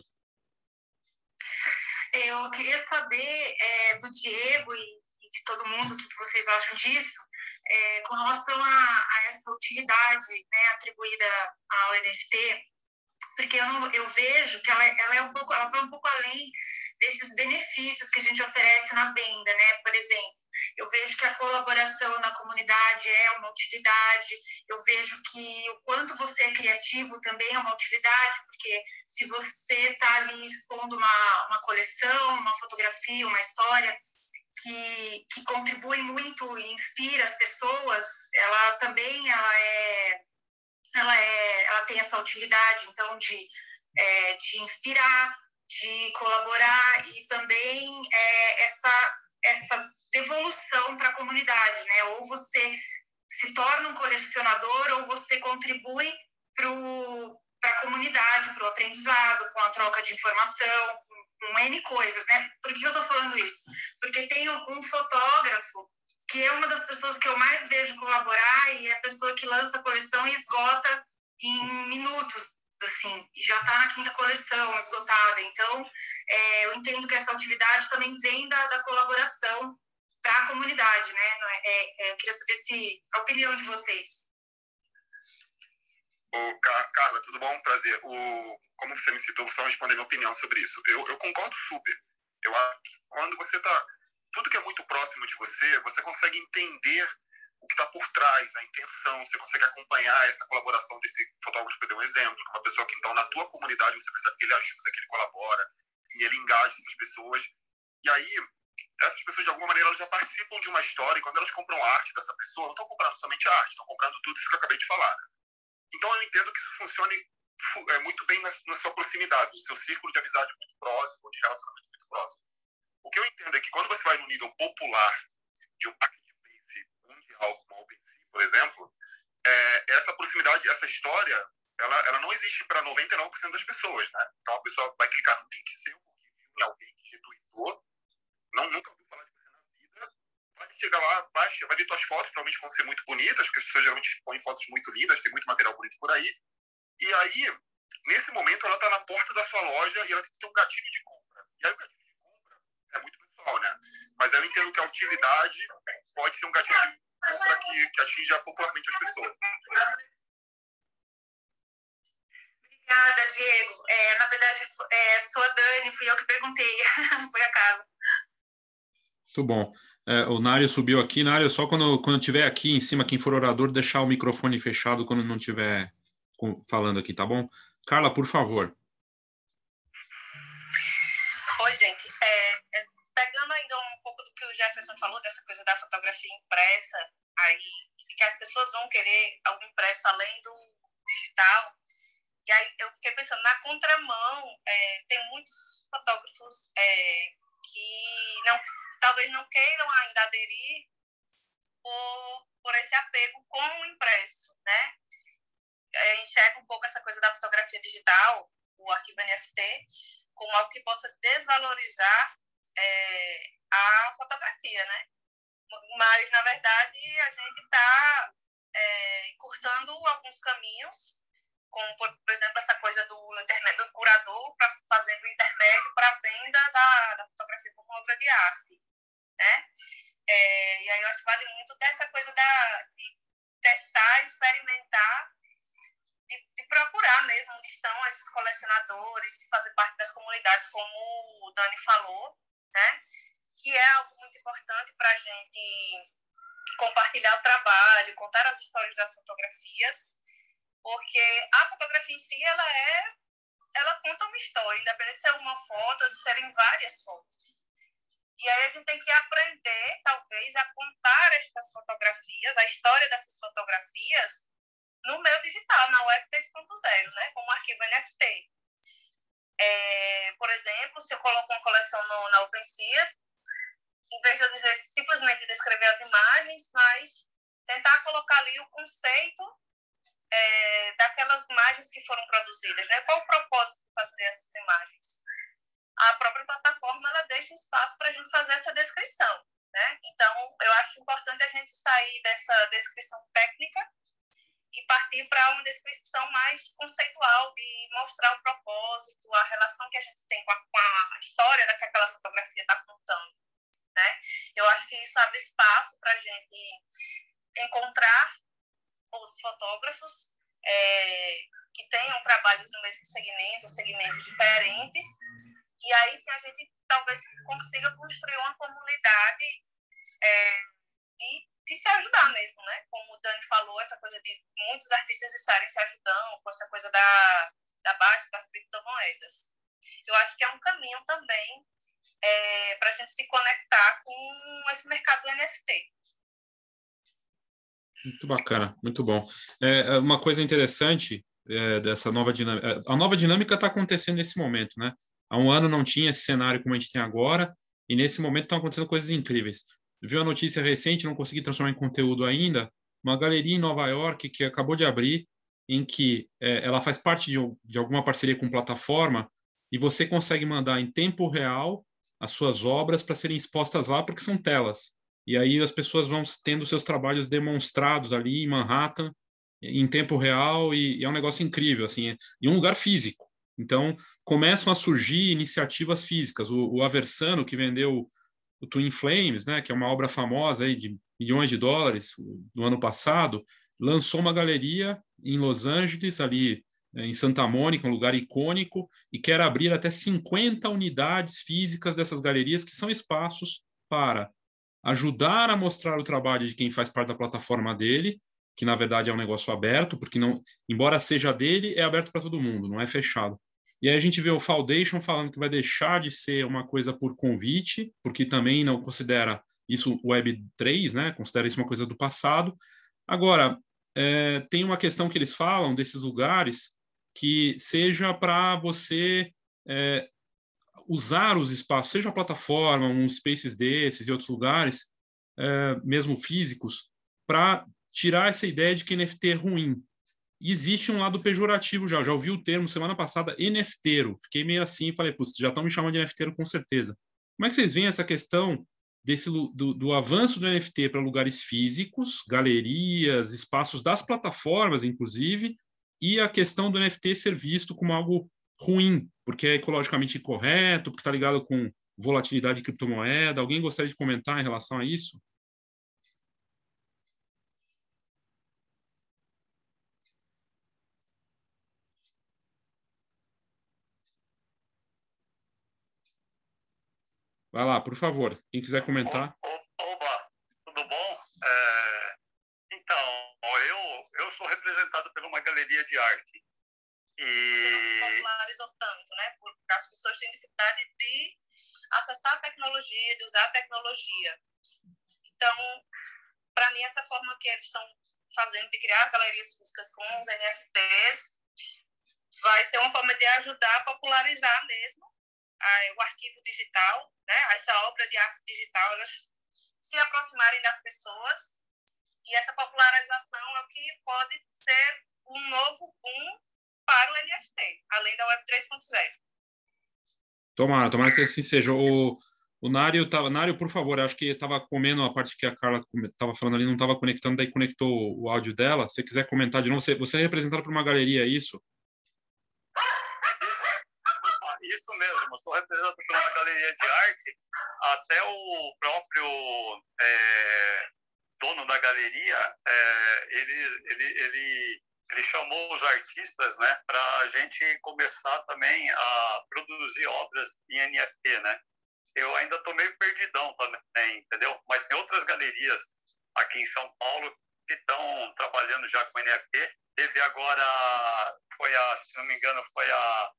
Eu queria saber é, do Diego e, de todo mundo o que vocês acham disso, é, com relação a, a, essa utilidade né, atribuída ao NFT, porque eu, não, eu vejo que ela, ela, é um pouco, ela vai um pouco além desses benefícios que a gente oferece na venda, né? Por exemplo, eu vejo que a colaboração na comunidade é uma utilidade, eu vejo que o quanto você é criativo também é uma utilidade, porque se você está ali expondo uma, uma coleção, uma fotografia, uma história que, que contribui muito e inspira as pessoas, ela também ela é, ela é, ela tem essa utilidade, então de, é, de inspirar, de colaborar e também é, essa, essa devolução para a comunidade, né? Ou você se torna um colecionador ou você contribui para a comunidade, para o aprendizado, com a troca de informação, com, N coisas, né? Por que eu estou falando isso? Porque tem um fotógrafo que é uma das pessoas que eu mais vejo colaborar e é a pessoa que lança a coleção e esgota em minutos, assim, já está na quinta coleção, esgotada. Então, é, eu entendo que essa utilidade também vem da, da colaboração para a comunidade, né? É, é, é, eu queria saber se a opinião de vocês. Ô, Carla, tudo bom? Prazer. O, como você me citou, só responder minha opinião sobre isso. Eu, eu concordo super. Eu acho que quando você está. Tudo que é muito próximo de você, você consegue entender o que está por trás, a intenção, você consegue acompanhar essa colaboração desse fotógrafo que eu dei um exemplo, uma pessoa que então na tua comunidade você percebe que ele ajuda, que ele colabora, e ele engaja essas pessoas. E aí, essas pessoas de alguma maneira elas já participam de uma história, e quando elas compram arte dessa pessoa, não estão comprando somente arte, estão comprando tudo isso que eu acabei de falar. Né? Então eu entendo que isso funcione é, muito bem na, na sua proximidade, no seu círculo de amizade muito próximo, de relacionamento muito próximo. O que eu entendo é que quando você vai no nível popular de um por exemplo, é, essa proximidade, essa história, ela, ela não existe para 99% das pessoas, né? Então a pessoa vai clicar no link seu, em alguém que retweetou, não, nunca ouviu falar de você na vida, vai chegar lá, vai, vai ver suas fotos, provavelmente vão ser muito bonitas, porque as pessoas geralmente põem fotos muito lindas, tem muito material bonito por aí, e aí, nesse momento, ela está na porta da sua loja e ela tem que ter um gatilho de compra. E aí o gatilho de compra é muito pessoal, né? Mas eu entendo que a utilidade pode ser um gatilho de para que, que atinja popularmente as pessoas. Obrigada, Diego. É, na verdade, é, sou a Dani, fui eu que perguntei, foi a Carla. Muito bom. É, o Nário subiu aqui. Nário, só quando, quando tiver aqui em cima, quem for orador, deixar o microfone fechado quando não estiver falando aqui, tá bom? Carla, por favor. Jefferson falou, dessa coisa da fotografia impressa, aí que as pessoas vão querer algo impresso além do digital. E aí eu fiquei pensando, na contramão, é, tem muitos fotógrafos é, que não, talvez não queiram ainda aderir por, por esse apego com o impresso, né? É, enxerga um pouco essa coisa da fotografia digital, o arquivo NFT, como algo que possa desvalorizar é, a fotografia, né? Mas, na verdade, a gente está é, encurtando alguns caminhos, como, por, por, exemplo, essa coisa do, do curador pra, fazendo o intermédio para a venda da, da fotografia como obra de arte, né? É, e aí eu acho que vale muito dessa coisa da, de testar, experimentar, de, de, procurar mesmo onde estão esses colecionadores, de fazer parte das comunidades, como o Dani falou, né? Que é algo muito importante para a gente compartilhar o trabalho, contar as histórias das fotografias, porque a fotografia em si, ela é, ela conta uma história, independente de ser uma foto ou de serem várias fotos. E aí a gente tem que aprender, talvez, a contar estas fotografias, a história dessas fotografias, no meio digital, na Web 3.0, né? como arquivo NFT. É, por exemplo, se eu coloco uma coleção no, na OpenSea, em vez de eu simplesmente descrever as imagens, mas tentar colocar ali o conceito é, daquelas imagens que foram produzidas, né? Qual o propósito de fazer essas imagens? A própria plataforma ela deixa espaço para a gente fazer essa descrição, né? Então, eu acho importante a gente sair dessa descrição técnica e partir para uma descrição mais conceitual de mostrar o propósito, a relação que a gente tem com a, com a história da que aquela fotografia está contando. Né? Eu acho que isso abre espaço para a gente encontrar outros fotógrafos é, que tenham trabalhos no mesmo segmento, segmentos diferentes, e aí sim a gente talvez consiga construir uma comunidade é, de, de se ajudar mesmo, né? Como o Dani falou, essa coisa de muitos artistas estarem se ajudando com essa coisa da, da base das criptomoedas. Eu acho que é um caminho também é, para a gente se conectar com esse mercado do NFT. Muito bacana, muito bom. É, é, uma coisa interessante é, dessa nova dinâmica. É, a nova dinâmica está acontecendo nesse momento, né? Há um ano não tinha esse cenário como a gente tem agora, e nesse momento estão acontecendo coisas incríveis. Viu a notícia recente, não consegui transformar em conteúdo ainda, uma galeria em Nova York que acabou de abrir, em que é, ela faz parte de, de alguma parceria com plataforma, e você consegue mandar em tempo real as suas obras para serem expostas lá, porque são telas. E aí as pessoas vão tendo seus trabalhos demonstrados ali em Manhattan, em tempo real, e, e é um negócio incrível, assim, em um lugar físico. Então, começam a surgir iniciativas físicas. O, o Aversano, que vendeu o Twin Flames, né, que é uma obra famosa aí de milhões de dólares do ano passado, lançou uma galeria em Los Angeles, ali né, em Santa Mônica, um lugar icônico, e quer abrir até 50 unidades físicas dessas galerias, que são espaços para ajudar a mostrar o trabalho de quem faz parte da plataforma dele, que na verdade é um negócio aberto, porque não, embora seja dele, é aberto para todo mundo, não é fechado. E aí a gente vê o Foundation falando que vai deixar de ser uma coisa por convite, porque também não considera isso Web 3, né? Considera isso uma coisa do passado. Agora, é, tem uma questão que eles falam desses lugares que seja para você é, usar os espaços, seja a plataforma, uns spaces desses e outros lugares, é, mesmo físicos, para tirar essa ideia de que NFT é ruim. E existe um lado pejorativo já, já ouvi o termo semana passada, NFTero. Fiquei meio assim, falei, putz, já estão me chamando de NFTero com certeza. Como é que vocês veem essa questão desse do, do avanço do NFT para lugares físicos, galerias, espaços das plataformas, inclusive, e a questão do NFT ser visto como algo ruim, porque é ecologicamente incorreto, porque está ligado com volatilidade de criptomoeda. Alguém gostaria de comentar em relação a isso? Vai lá, por favor. Quem quiser comentar. Oba, tudo bom? É, então, eu, eu sou representado por uma galeria de arte. E... Não se popularizou tanto, né? Porque as pessoas têm dificuldade de acessar a tecnologia, de usar a tecnologia. Então, para mim, essa forma que eles estão fazendo de criar galerias físicas com os NFTs vai ser uma forma de ajudar a popularizar mesmo a, o arquivo digital, né? essa obra de arte digital, elas se aproximarem das pessoas E essa popularização é o que pode ser um novo boom para o NFT, além da Web 3.0. Tomara, tomara que assim seja. O, o Nário, tava, Nário, por favor, acho que estava comendo a parte que a Carla estava falando ali, não estava conectando, daí conectou o áudio dela. Se você quiser comentar de novo, você, você é representado por uma galeria, é isso? Isso mesmo, sou representado por uma galeria de arte. Até o próprio é, dono da galeria, é, ele, ele, ele, ele chamou os artistas né, para a gente começar também a produzir obras em NFT, né? eu ainda estou meio perdidão também, entendeu? Mas tem outras galerias aqui em São Paulo que estão trabalhando já com NFT. Teve agora, foi a, se não me engano, foi a,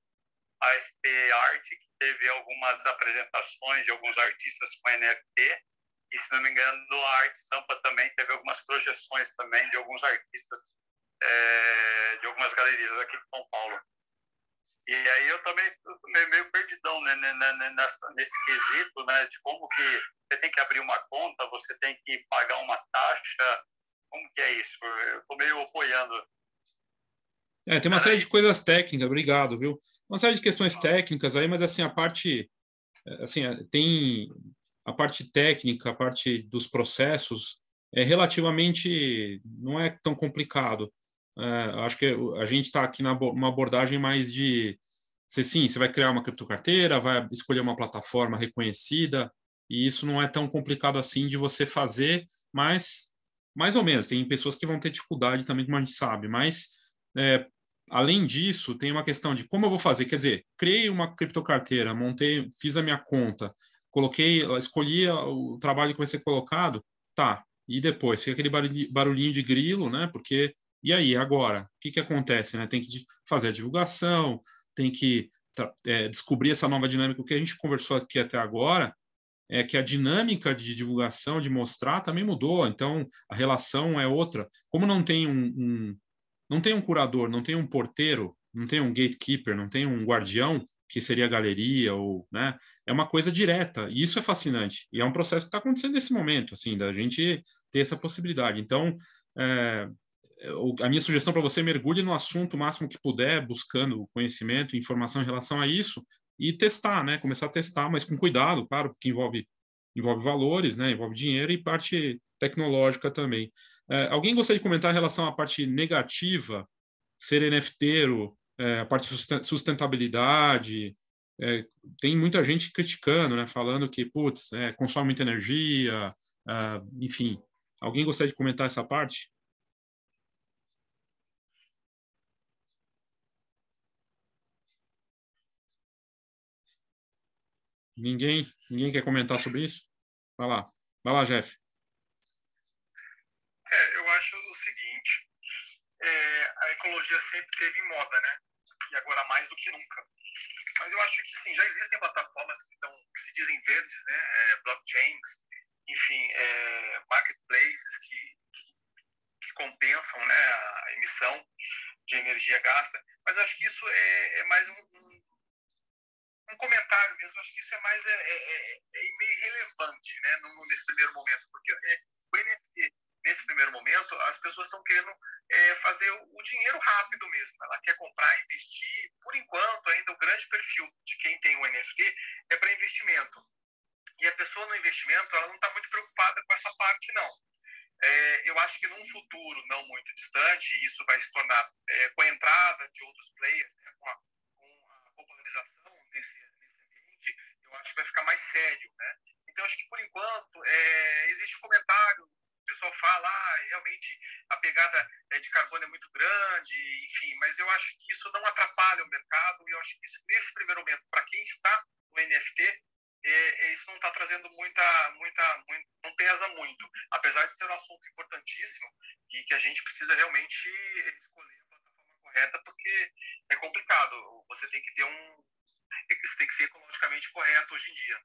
a SP Art, que teve algumas apresentações de alguns artistas com NFT. E, se não me engano, a Arte Sampa também teve algumas projeções também de alguns artistas é, de algumas galerias aqui de São Paulo. E aí eu também meio, meio perdidão né, né, né, né, nessa, nesse quesito, né, de como que você tem que abrir uma conta, você tem que pagar uma taxa, como que é isso? Eu estou meio apoiando. É, tem uma série de coisas técnicas, obrigado, viu? Uma série de questões técnicas aí, mas assim, a parte, assim, tem a parte técnica, a parte dos processos, é relativamente, não é tão complicado. É, acho que a gente está aqui numa abordagem mais de você sim, você vai criar uma criptocarteira, vai escolher uma plataforma reconhecida, e isso não é tão complicado assim de você fazer, mas mais ou menos, tem pessoas que vão ter dificuldade também, como a gente sabe, mas é, além disso, tem uma questão de como eu vou fazer, quer dizer, criei uma criptocarteira, montei, fiz a minha conta, coloquei, escolhi o trabalho que vai ser colocado, tá, e depois, fica aquele barulhinho de grilo, né, porque e aí, agora, o que, que acontece? Né? Tem que fazer a divulgação, tem que é, descobrir essa nova dinâmica. O que a gente conversou aqui até agora é que a dinâmica de divulgação, de mostrar, também mudou. Então, a relação é outra. Como não tem um, um não tem um curador, não tem um porteiro, não tem um gatekeeper, não tem um guardião, que seria a galeria, ou, né? É uma coisa direta, e isso é fascinante. E é um processo que está acontecendo nesse momento, assim, da gente ter essa possibilidade. Então, é, a minha sugestão para você mergulhe no assunto o máximo que puder, buscando conhecimento, informação em relação a isso e testar, né? Começar a testar, mas com cuidado, claro, porque envolve envolve valores, né? Envolve dinheiro e parte tecnológica também. É, alguém gostaria de comentar em relação à parte negativa, ser NFTero, é, a parte de sustentabilidade? É, tem muita gente criticando, né? Falando que, putz, é, consome muita energia, é, enfim. Alguém gostaria de comentar essa parte? Ninguém, ninguém quer comentar sobre isso? Vai lá. Vai lá, Jeff. É, eu acho o seguinte, é, a ecologia sempre teve em moda, né? E agora mais do que nunca. Mas eu acho que sim, já existem plataformas que, que se dizem verdes, né? É, blockchains, enfim, é, marketplaces que, que, compensam né, a emissão de energia gasta. Mas eu acho que isso é, é mais um, um um comentário mesmo, acho que isso é mais é, é, é, é meio irrelevante né, nesse primeiro momento, porque é, o NFT, nesse primeiro momento, as pessoas estão querendo é, fazer o dinheiro rápido mesmo, ela quer comprar, investir, por enquanto ainda o grande perfil de quem tem o NFT é para investimento, e a pessoa no investimento, ela não está muito preocupada com essa parte, não. É, eu acho que num futuro não muito distante, isso vai se tornar, é, com a entrada de outros players, né, com, a, com a popularização nesse, nesse ambiente, eu acho que vai ficar mais sério, né? Então, acho que por enquanto é, existe um comentário, o pessoal fala, ah, realmente a pegada é, de carbono é muito grande, enfim, mas eu acho que isso não atrapalha o mercado e eu acho que isso, nesse primeiro momento, para quem está no NFT, é, é, isso não está trazendo muita, muita, muito, não pesa muito, apesar de ser um assunto importantíssimo e que a gente precisa realmente escolher a plataforma correta, porque é complicado. Você tem que ter um, isso tem que ser ecologicamente correto hoje em dia.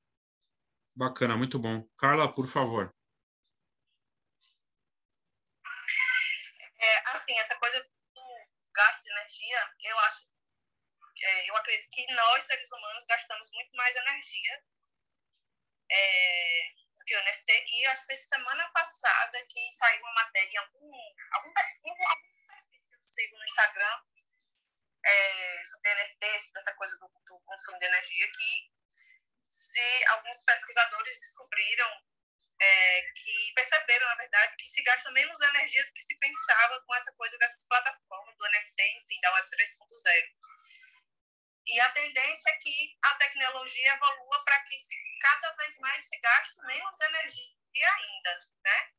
Bacana, muito bom. Carla, por favor. É, assim, essa coisa do gasto de energia, eu acho, é, eu acredito que nós, seres humanos, gastamos muito mais energia é, do que o NFT, E acho que foi semana passada que saiu uma matéria em algum, algum, algum, algum perfil que eu sigo no Instagram é, sobre NFT, sobre essa coisa do, do consumo de energia, que se alguns pesquisadores descobriram é, que perceberam, na verdade, que se gasta menos energia do que se pensava com essa coisa dessas plataformas do NFT, enfim, da Web 3.0. E a tendência é que a tecnologia evolua para que cada vez mais se gaste menos energia ainda, né?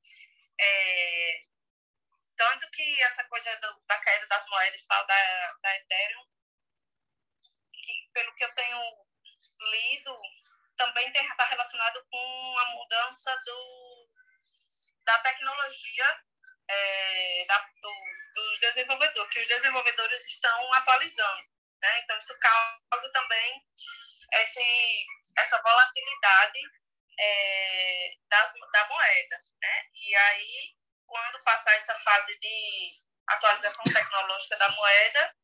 É, tanto que essa coisa do, da queda das moedas tal, da, da Ethereum, que pelo que eu tenho lido, também está relacionado com a mudança do, da tecnologia é, da, do, dos desenvolvedores, que os desenvolvedores estão atualizando. Né? Então, isso causa também esse, essa volatilidade é, das, da moeda. Né? E aí, quando passar essa fase de atualização tecnológica da moeda,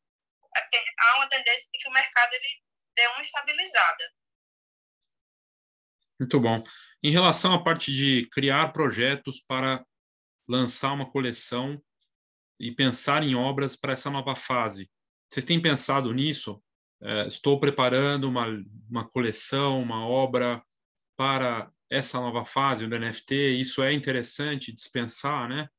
é há uma tendência de que o mercado ele dê uma estabilizada. Muito bom. Em relação à parte de criar projetos para lançar uma coleção e pensar em obras para essa nova fase, vocês têm pensado nisso? É, estou preparando uma, uma coleção, uma obra para essa nova fase do NFT. Isso é interessante dispensar, né?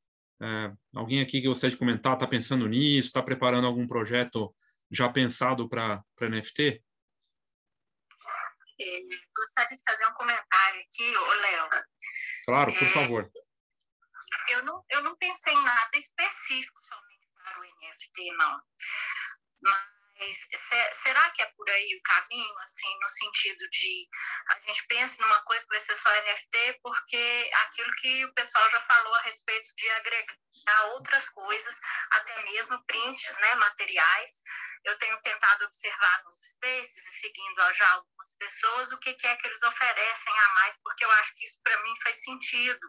É, alguém aqui que gostaria de comentar está pensando nisso? Está preparando algum projeto já pensado para NFT? É, gostaria de fazer um comentário aqui, ô Léo. Claro, por é, favor. Eu não, eu não pensei em nada específico somente para o NFT, não. Mas será que é por aí o caminho, assim, no sentido de a gente pensa numa coisa que vai ser só NFT, porque aquilo que o pessoal já falou a respeito de agregar outras coisas, até mesmo prints, né, materiais. Eu tenho tentado observar nos spaces e seguindo já algumas pessoas o que, que é que eles oferecem a mais, porque eu acho que isso para mim faz sentido,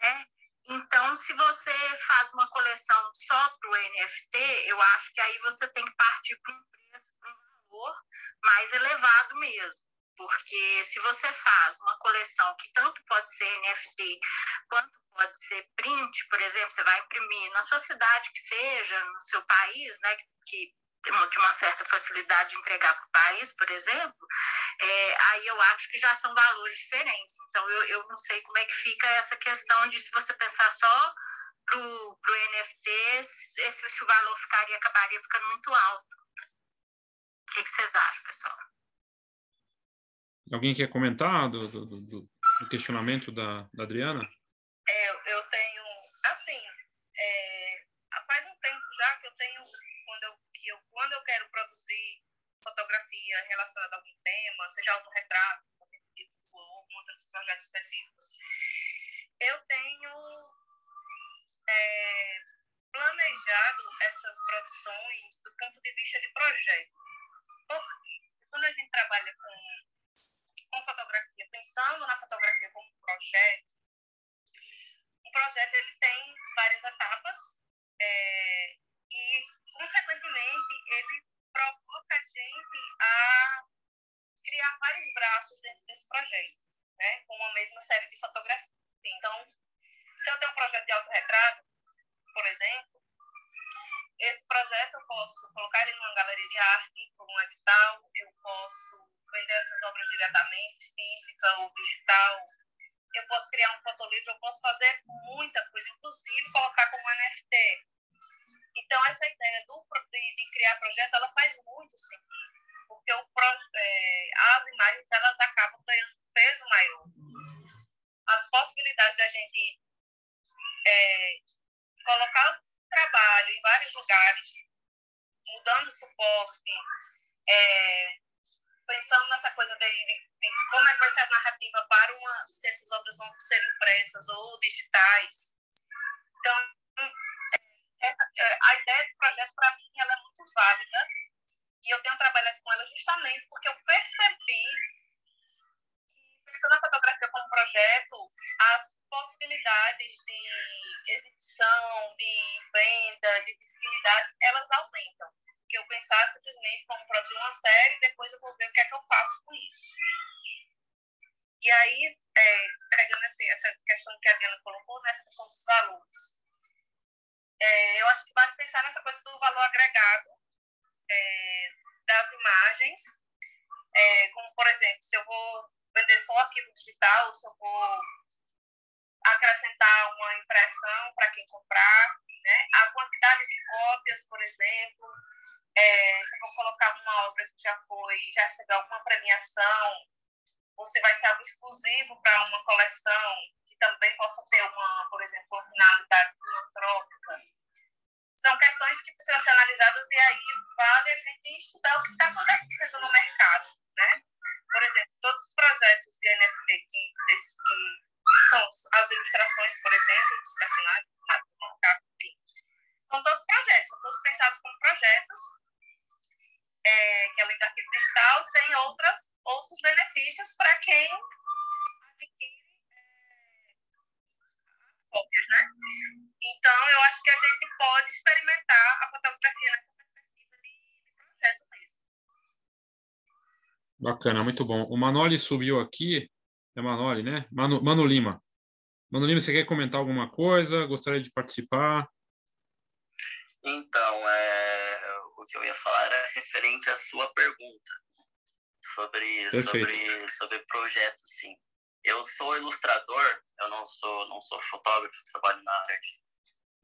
né? Então, se você faz uma coleção só para o NFT, eu acho que aí você tem que partir para um preço, para um valor mais elevado mesmo. Porque se você faz uma coleção que tanto pode ser NFT quanto pode ser print, por exemplo, você vai imprimir na sua cidade que seja, no seu país, né, que de uma certa facilidade de entregar para o país, por exemplo, é, aí eu acho que já são valores diferentes. Então, eu, eu não sei como é que fica essa questão de se você pensar só para o NFT, esse, esse valor ficaria, acabaria ficando muito alto. O que, que vocês acham, pessoal? Alguém quer comentar do, do, do, do questionamento da, da Adriana? É, eu tenho, assim, é, faz um tempo já que eu tenho que eu, quando eu quero produzir fotografia relacionada a algum tema, seja autorretrato, ou outros projetos específicos, eu tenho é, planejado essas produções do ponto de vista de projeto. Porque quando a gente trabalha com, com fotografia, pensando na para uma muito bom. O Manoli subiu aqui, é Manoli, né? Mano, Mano Lima. Mano Lima, você quer comentar alguma coisa? Gostaria de participar? Então, é, o que eu ia falar era referente à sua pergunta sobre, sobre, sobre projetos, sim. Eu sou ilustrador, eu não sou, não sou fotógrafo, trabalho na arte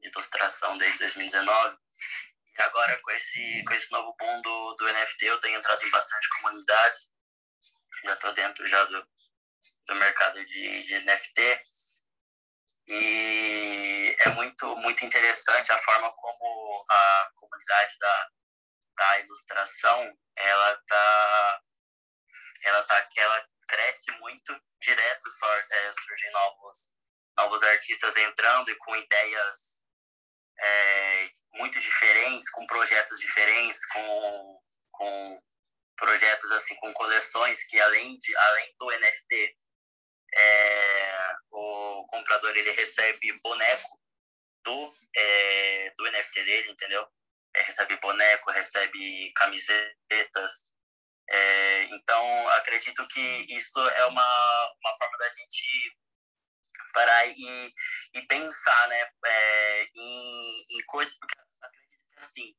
de ilustração desde 2019. E agora, com esse, com esse novo boom do, do NFT, eu tenho entrado em bastante comunidades. Já estou dentro já do, do mercado de, de NFT. E é muito, muito interessante a forma como a comunidade da, da ilustração, ela tá, ela tá, ela cresce muito direto, é, surgem novos, novos artistas entrando e com ideias é, muito diferentes, com projetos diferentes, com, com projetos assim, com coleções que além de, além do NFT, é, o comprador ele recebe boneco do, é, do NFT dele, entendeu? é, recebe boneco, recebe camisetas. É, então, acredito que isso é uma, uma forma da gente parar e, e pensar né, é, em, em coisas, porque acredito que assim,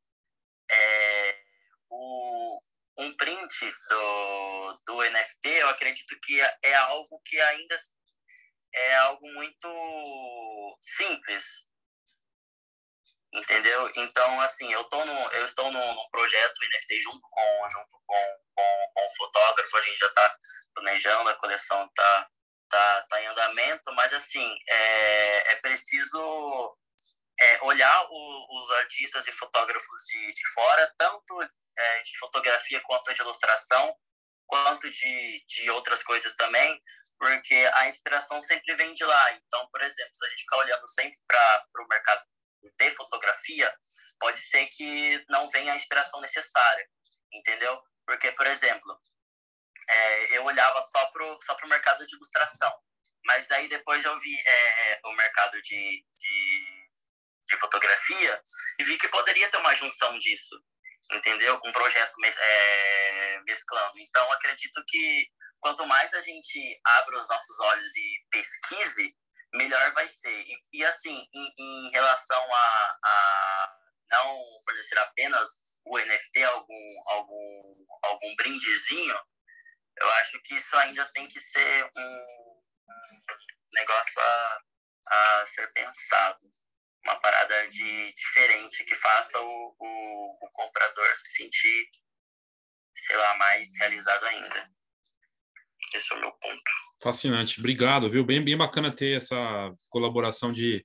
é, o, um print do, do NFT, eu acredito que é, é algo que ainda é algo muito simples, entendeu? Então, assim, eu, tô no, eu estou num, projeto NFT junto com, junto com, com, com o fotógrafo, a gente já está planejando, a coleção está tá, tá em andamento, mas, assim, é, é preciso é, olhar o, os artistas e fotógrafos de, de fora, tanto é, de fotografia quanto de ilustração, quanto de, de outras coisas também, porque a inspiração sempre vem de lá. Então, por exemplo, se a gente ficar olhando sempre para o mercado de fotografia, pode ser que não venha a inspiração necessária, entendeu? Porque, por exemplo, é, eu olhava só pro, só pro mercado de ilustração, mas daí depois eu vi é, o mercado de, de, de, fotografia e vi que poderia ter uma junção disso, entendeu? Um projeto é, mesclando. Então, acredito que quanto mais a gente abre os nossos olhos e pesquise, melhor vai ser. E, e assim, em, em relação a, a, não fornecer apenas o NFT, algum, algum, algum brindezinho, eu acho que isso ainda tem que ser um negócio a, a ser pensado. Uma parada de, diferente que faça o, o, o comprador se sentir, sei lá, mais realizado ainda. Esse é o meu ponto. Fascinante, obrigado, viu? Bem, bem bacana ter essa colaboração de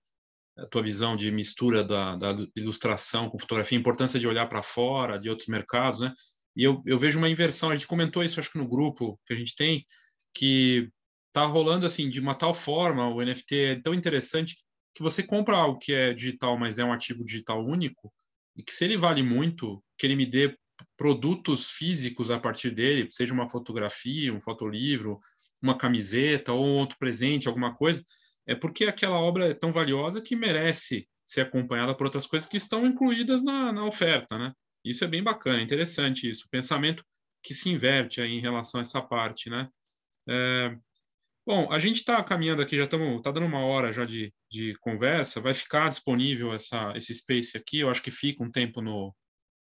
a tua visão de mistura da, da ilustração com fotografia, importância de olhar para fora, de outros mercados, né? E eu, eu vejo uma inversão, a gente comentou isso, acho que no grupo que a gente tem, que tá rolando assim, de uma tal forma, o NFT é tão interessante que você compra algo que é digital, mas é um ativo digital único, e que se ele vale muito, que ele me dê produtos físicos a partir dele, seja uma fotografia, um fotolivro, uma camiseta ou outro presente, alguma coisa, é porque aquela obra é tão valiosa que merece ser acompanhada por outras coisas que estão incluídas na, na oferta, né? Isso é bem bacana, interessante isso, o pensamento que se inverte aí em relação a essa parte, né? É, Bom, a gente está caminhando aqui, já estamos, tá dando uma hora já de, de conversa. Vai ficar disponível essa, esse space aqui. Eu acho que fica um tempo no,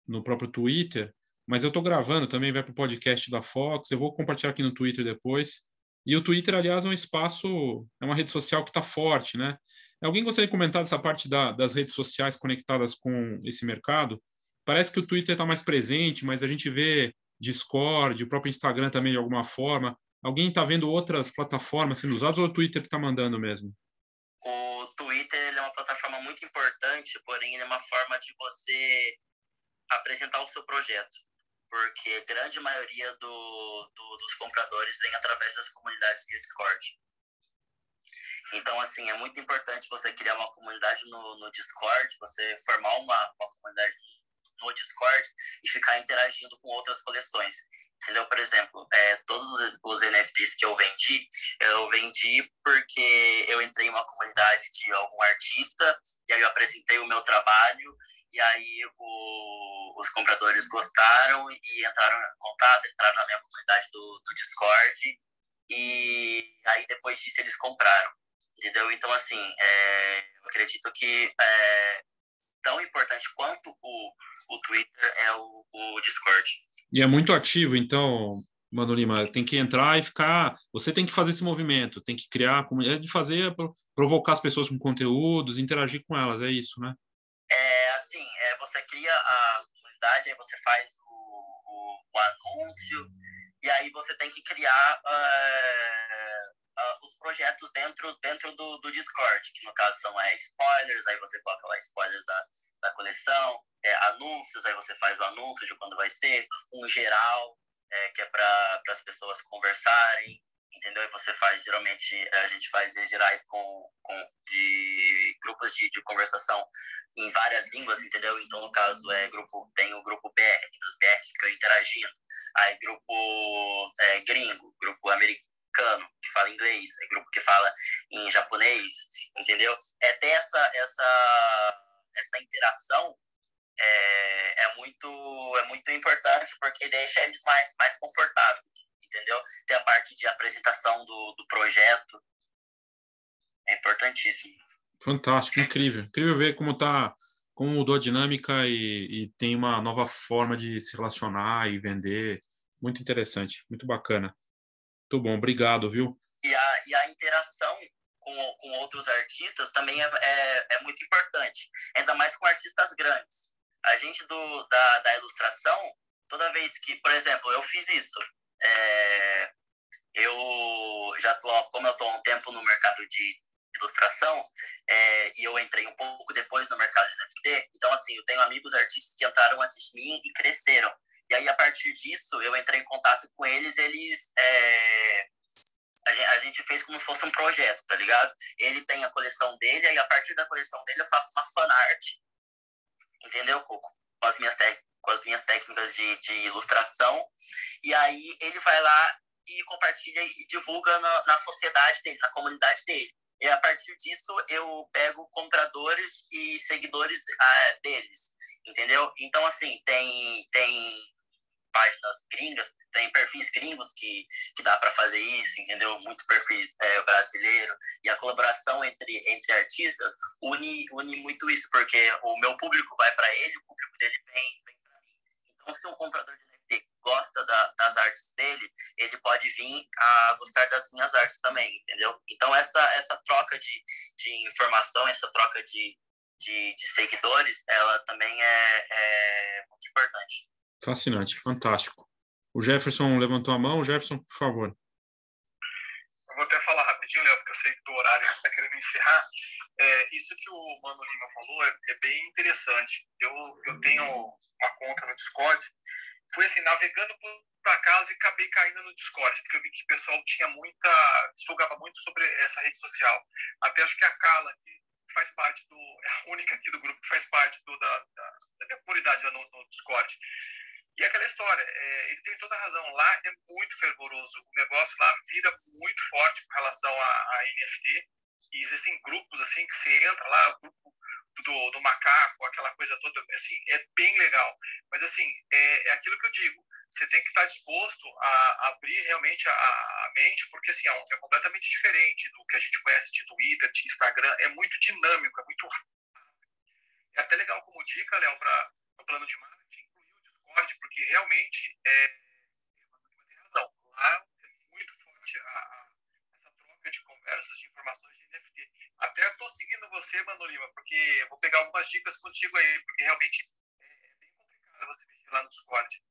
no próprio Twitter, mas eu estou gravando também, vai para o podcast da Fox. Eu vou compartilhar aqui no Twitter depois. E o Twitter, aliás, é um espaço, é uma rede social que está forte, né? Alguém gostaria de comentar dessa parte da, das redes sociais conectadas com esse mercado? Parece que o Twitter está mais presente, mas a gente vê Discord, o próprio Instagram também de alguma forma. Alguém está vendo outras plataformas sendo usadas ou é o Twitter está mandando mesmo? O Twitter é uma plataforma muito importante, porém é uma forma de você apresentar o seu projeto, porque a grande maioria do, do, dos compradores vem através das comunidades de Discord. Então, assim, é muito importante você criar uma comunidade no, no Discord, você formar uma, uma comunidade no Discord e ficar interagindo com outras coleções. Entendeu? Por exemplo, é, todos os NFTs que eu vendi, eu vendi porque eu entrei em uma comunidade de algum artista e aí eu apresentei o meu trabalho e aí o, os compradores gostaram e entraram em contato, entraram na minha comunidade do, do Discord e aí depois disso eles compraram, entendeu? Então, assim, é, eu acredito que é, tão importante quanto o, o Twitter é o, o Discord. E é muito ativo, então, Mano Lima, tem que entrar e ficar. Você tem que fazer esse movimento, tem que criar, é de fazer, provocar as pessoas com conteúdos, interagir com elas, é isso, né? É assim, é, você cria a comunidade, aí você faz o, o, o anúncio, e aí você tem que criar uh, uh, os projetos dentro, dentro do, do Discord, que no caso são é, spoilers, aí você coloca lá spoilers da, da coleção, é, anúncios, aí você faz o anúncio de quando vai ser, um geral, é, que é para as pessoas conversarem, entendeu? E você faz, geralmente, a gente faz gerais com, com de grupos de, de conversação em várias línguas, entendeu? Então, no caso, é grupo, tem o grupo BR, os BR ficam interagindo, aí grupo é, gringo, grupo americano, que fala inglês, é grupo que fala em japonês, entendeu? É ter essa, essa, essa interação é, é, muito, é muito importante porque deixa eles mais, mais confortáveis, entendeu? Tem a parte de apresentação do, do projeto, é importantíssimo. Fantástico, incrível. Incrível ver como tá, como mudou a dinâmica e, e tem uma nova forma de se relacionar e vender. Muito interessante, muito bacana. Muito bom, obrigado, viu? E a, e a interação com, com outros artistas também é, é, é muito importante, ainda mais com artistas grandes a gente do, da, da ilustração, toda vez que, por exemplo, eu fiz isso, é, eu já tô, como eu estou há um tempo no mercado de ilustração, é, e eu entrei um pouco depois no mercado de NFT, então, assim, eu tenho amigos artistas que entraram antes de mim e cresceram. E aí, a partir disso, eu entrei em contato com eles, eles... É, a gente, fez como se fosse um projeto, tá ligado? Ele tem a coleção dele, aí a partir da coleção dele eu faço uma fanart entendeu? Com, com as minhas, com as minhas técnicas de, de ilustração. E aí ele vai lá e compartilha e divulga na, na sociedade dele, na comunidade dele. E a partir disso eu pego compradores e seguidores ah, deles, entendeu? Então, assim, tem, tem páginas gringas, tem perfis gringos que, que dá para fazer isso, entendeu? Muito perfis é, brasileiro. E a colaboração entre, entre artistas une, une muito isso, porque o meu público vai para ele, o público dele vem, vem para mim. Então, se um comprador de NFT gosta da, das artes dele, ele pode vir a gostar das minhas artes também, entendeu? Então, essa, essa troca de, de informação, essa troca de, de, de seguidores, ela também é, é muito importante. Fascinante, fantástico. O Jefferson levantou a mão. Jefferson, por favor. Eu vou até falar rapidinho, Léo, porque eu sei que do horário está querendo encerrar. É, isso que o Mano Lima falou é, é, bem interessante. Eu, eu tenho uma conta no Discord. Fui assim, navegando por acaso e acabei caindo no Discord, porque eu vi que o pessoal tinha muita. divulgava muito sobre essa rede social. Até acho que a Carla, que faz parte do. é a única aqui do grupo que faz parte do, da, da, da minha comunidade no, no Discord e aquela história, é, ele tem toda a razão. Lá é muito fervoroso. O negócio lá vira muito forte com relação a NFT. E existem grupos assim que você entra lá, o grupo do, do macaco, aquela coisa toda, assim, é bem legal. Mas assim, é, é aquilo que eu digo. você tem que estar disposto a abrir realmente a, a mente, porque assim, é, é, completamente diferente do que a gente conhece de Twitter, de Instagram, é muito dinâmico, é muito rápido. É até legal como dica, Léo, para o plano de marketing, Discord, porque realmente é, tem razão. Lá é muito forte a, a, essa troca de conversas, de informações de NFT. Até estou seguindo você, Mano Lima, porque vou pegar algumas dicas contigo aí, porque realmente é bem complicado você mexer lá no Discord.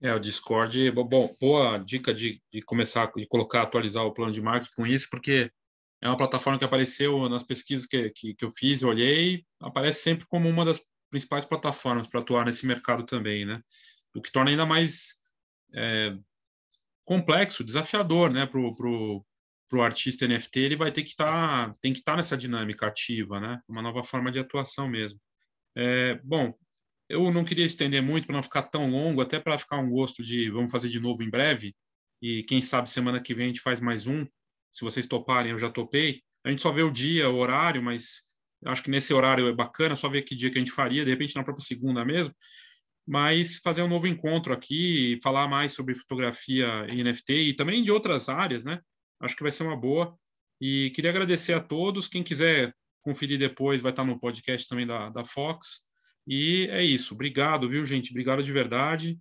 É, o Discord, bom, boa dica de, de começar, de colocar, atualizar o plano de marketing com isso, porque é uma plataforma que apareceu nas pesquisas que, que, que eu fiz, eu olhei, aparece sempre como uma das principais plataformas para atuar nesse mercado também, né? O que torna ainda mais é, complexo, desafiador, né, para o pro artista NFT, ele vai ter que estar, tá, tem que estar tá nessa dinâmica ativa, né? Uma nova forma de atuação mesmo. É, bom, eu não queria estender muito para não ficar tão longo, até para ficar um gosto de vamos fazer de novo em breve. E quem sabe semana que vem a gente faz mais um. Se vocês toparem, eu já topei. A gente só vê o dia, o horário, mas acho que nesse horário é bacana, só ver que dia que a gente faria, de repente na própria segunda mesmo. Mas fazer um novo encontro aqui, falar mais sobre fotografia e NFT e também de outras áreas, né? Acho que vai ser uma boa. E queria agradecer a todos. Quem quiser conferir depois, vai estar no podcast também da, da Fox. E é isso. Obrigado, viu, gente? Obrigado de verdade.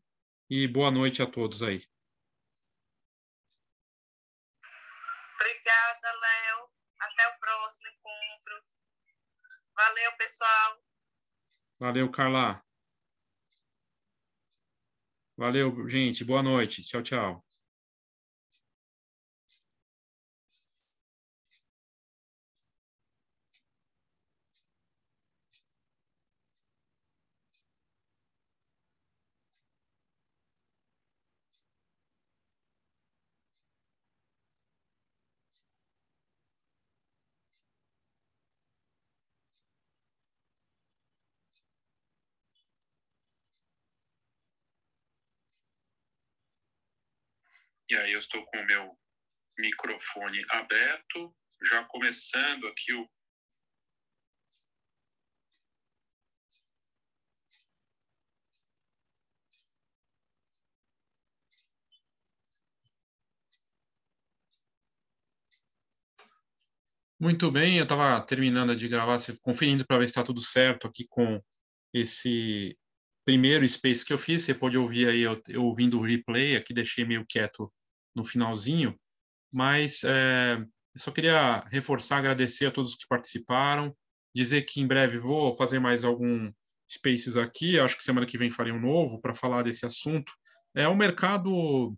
E boa noite a todos aí. Valeu, Carla. Valeu, gente. Boa noite. Tchau, tchau. E aí eu estou com o meu microfone aberto, já começando aqui o Muito bem, eu estava terminando de gravar, conferindo para ver se está tudo certo aqui com esse primeiro space que eu fiz. Você pode ouvir aí eu, eu ouvindo o replay, aqui deixei meio quieto no finalzinho, mas é, eu só queria reforçar, agradecer a todos que participaram, dizer que em breve vou fazer mais algum spaces aqui, acho que semana que vem farei um novo para falar desse assunto. É um mercado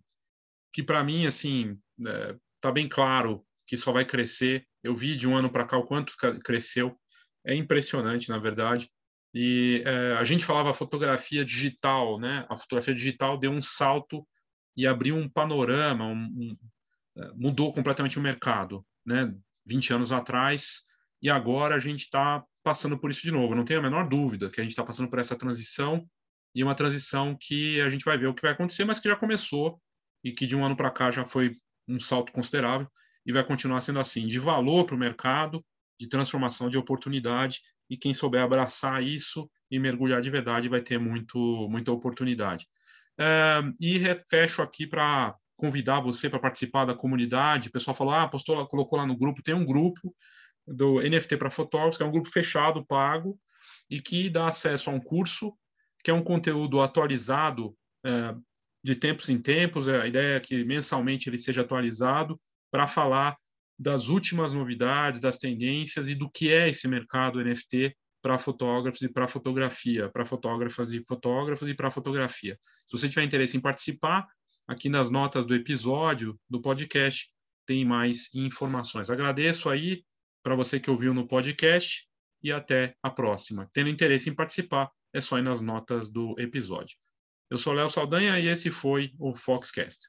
que para mim assim está é, bem claro que só vai crescer. Eu vi de um ano para cá o quanto cresceu, é impressionante na verdade. E é, a gente falava fotografia digital, né? A fotografia digital deu um salto e abriu um panorama, um, um, é, mudou completamente o mercado, né? 20 anos atrás, e agora a gente está passando por isso de novo. Não tenho a menor dúvida que a gente está passando por essa transição, e uma transição que a gente vai ver o que vai acontecer, mas que já começou e que de um ano para cá já foi um salto considerável e vai continuar sendo assim, de valor para o mercado, de transformação, de oportunidade, e quem souber abraçar isso e mergulhar de verdade vai ter muito, muita oportunidade. É, e fecho aqui para convidar você para participar da comunidade. O pessoal falou, ah, postou, colocou lá no grupo, tem um grupo do NFT para fotógrafos, que é um grupo fechado, pago, e que dá acesso a um curso, que é um conteúdo atualizado é, de tempos em tempos, a ideia é que mensalmente ele seja atualizado para falar das últimas novidades, das tendências e do que é esse mercado NFT para fotógrafos e para fotografia, para fotógrafas e fotógrafos e para fotografia. Se você tiver interesse em participar, aqui nas notas do episódio do podcast tem mais informações. Agradeço aí para você que ouviu no podcast e até a próxima. Tendo interesse em participar, é só ir nas notas do episódio. Eu sou Léo Saldanha e esse foi o Foxcast.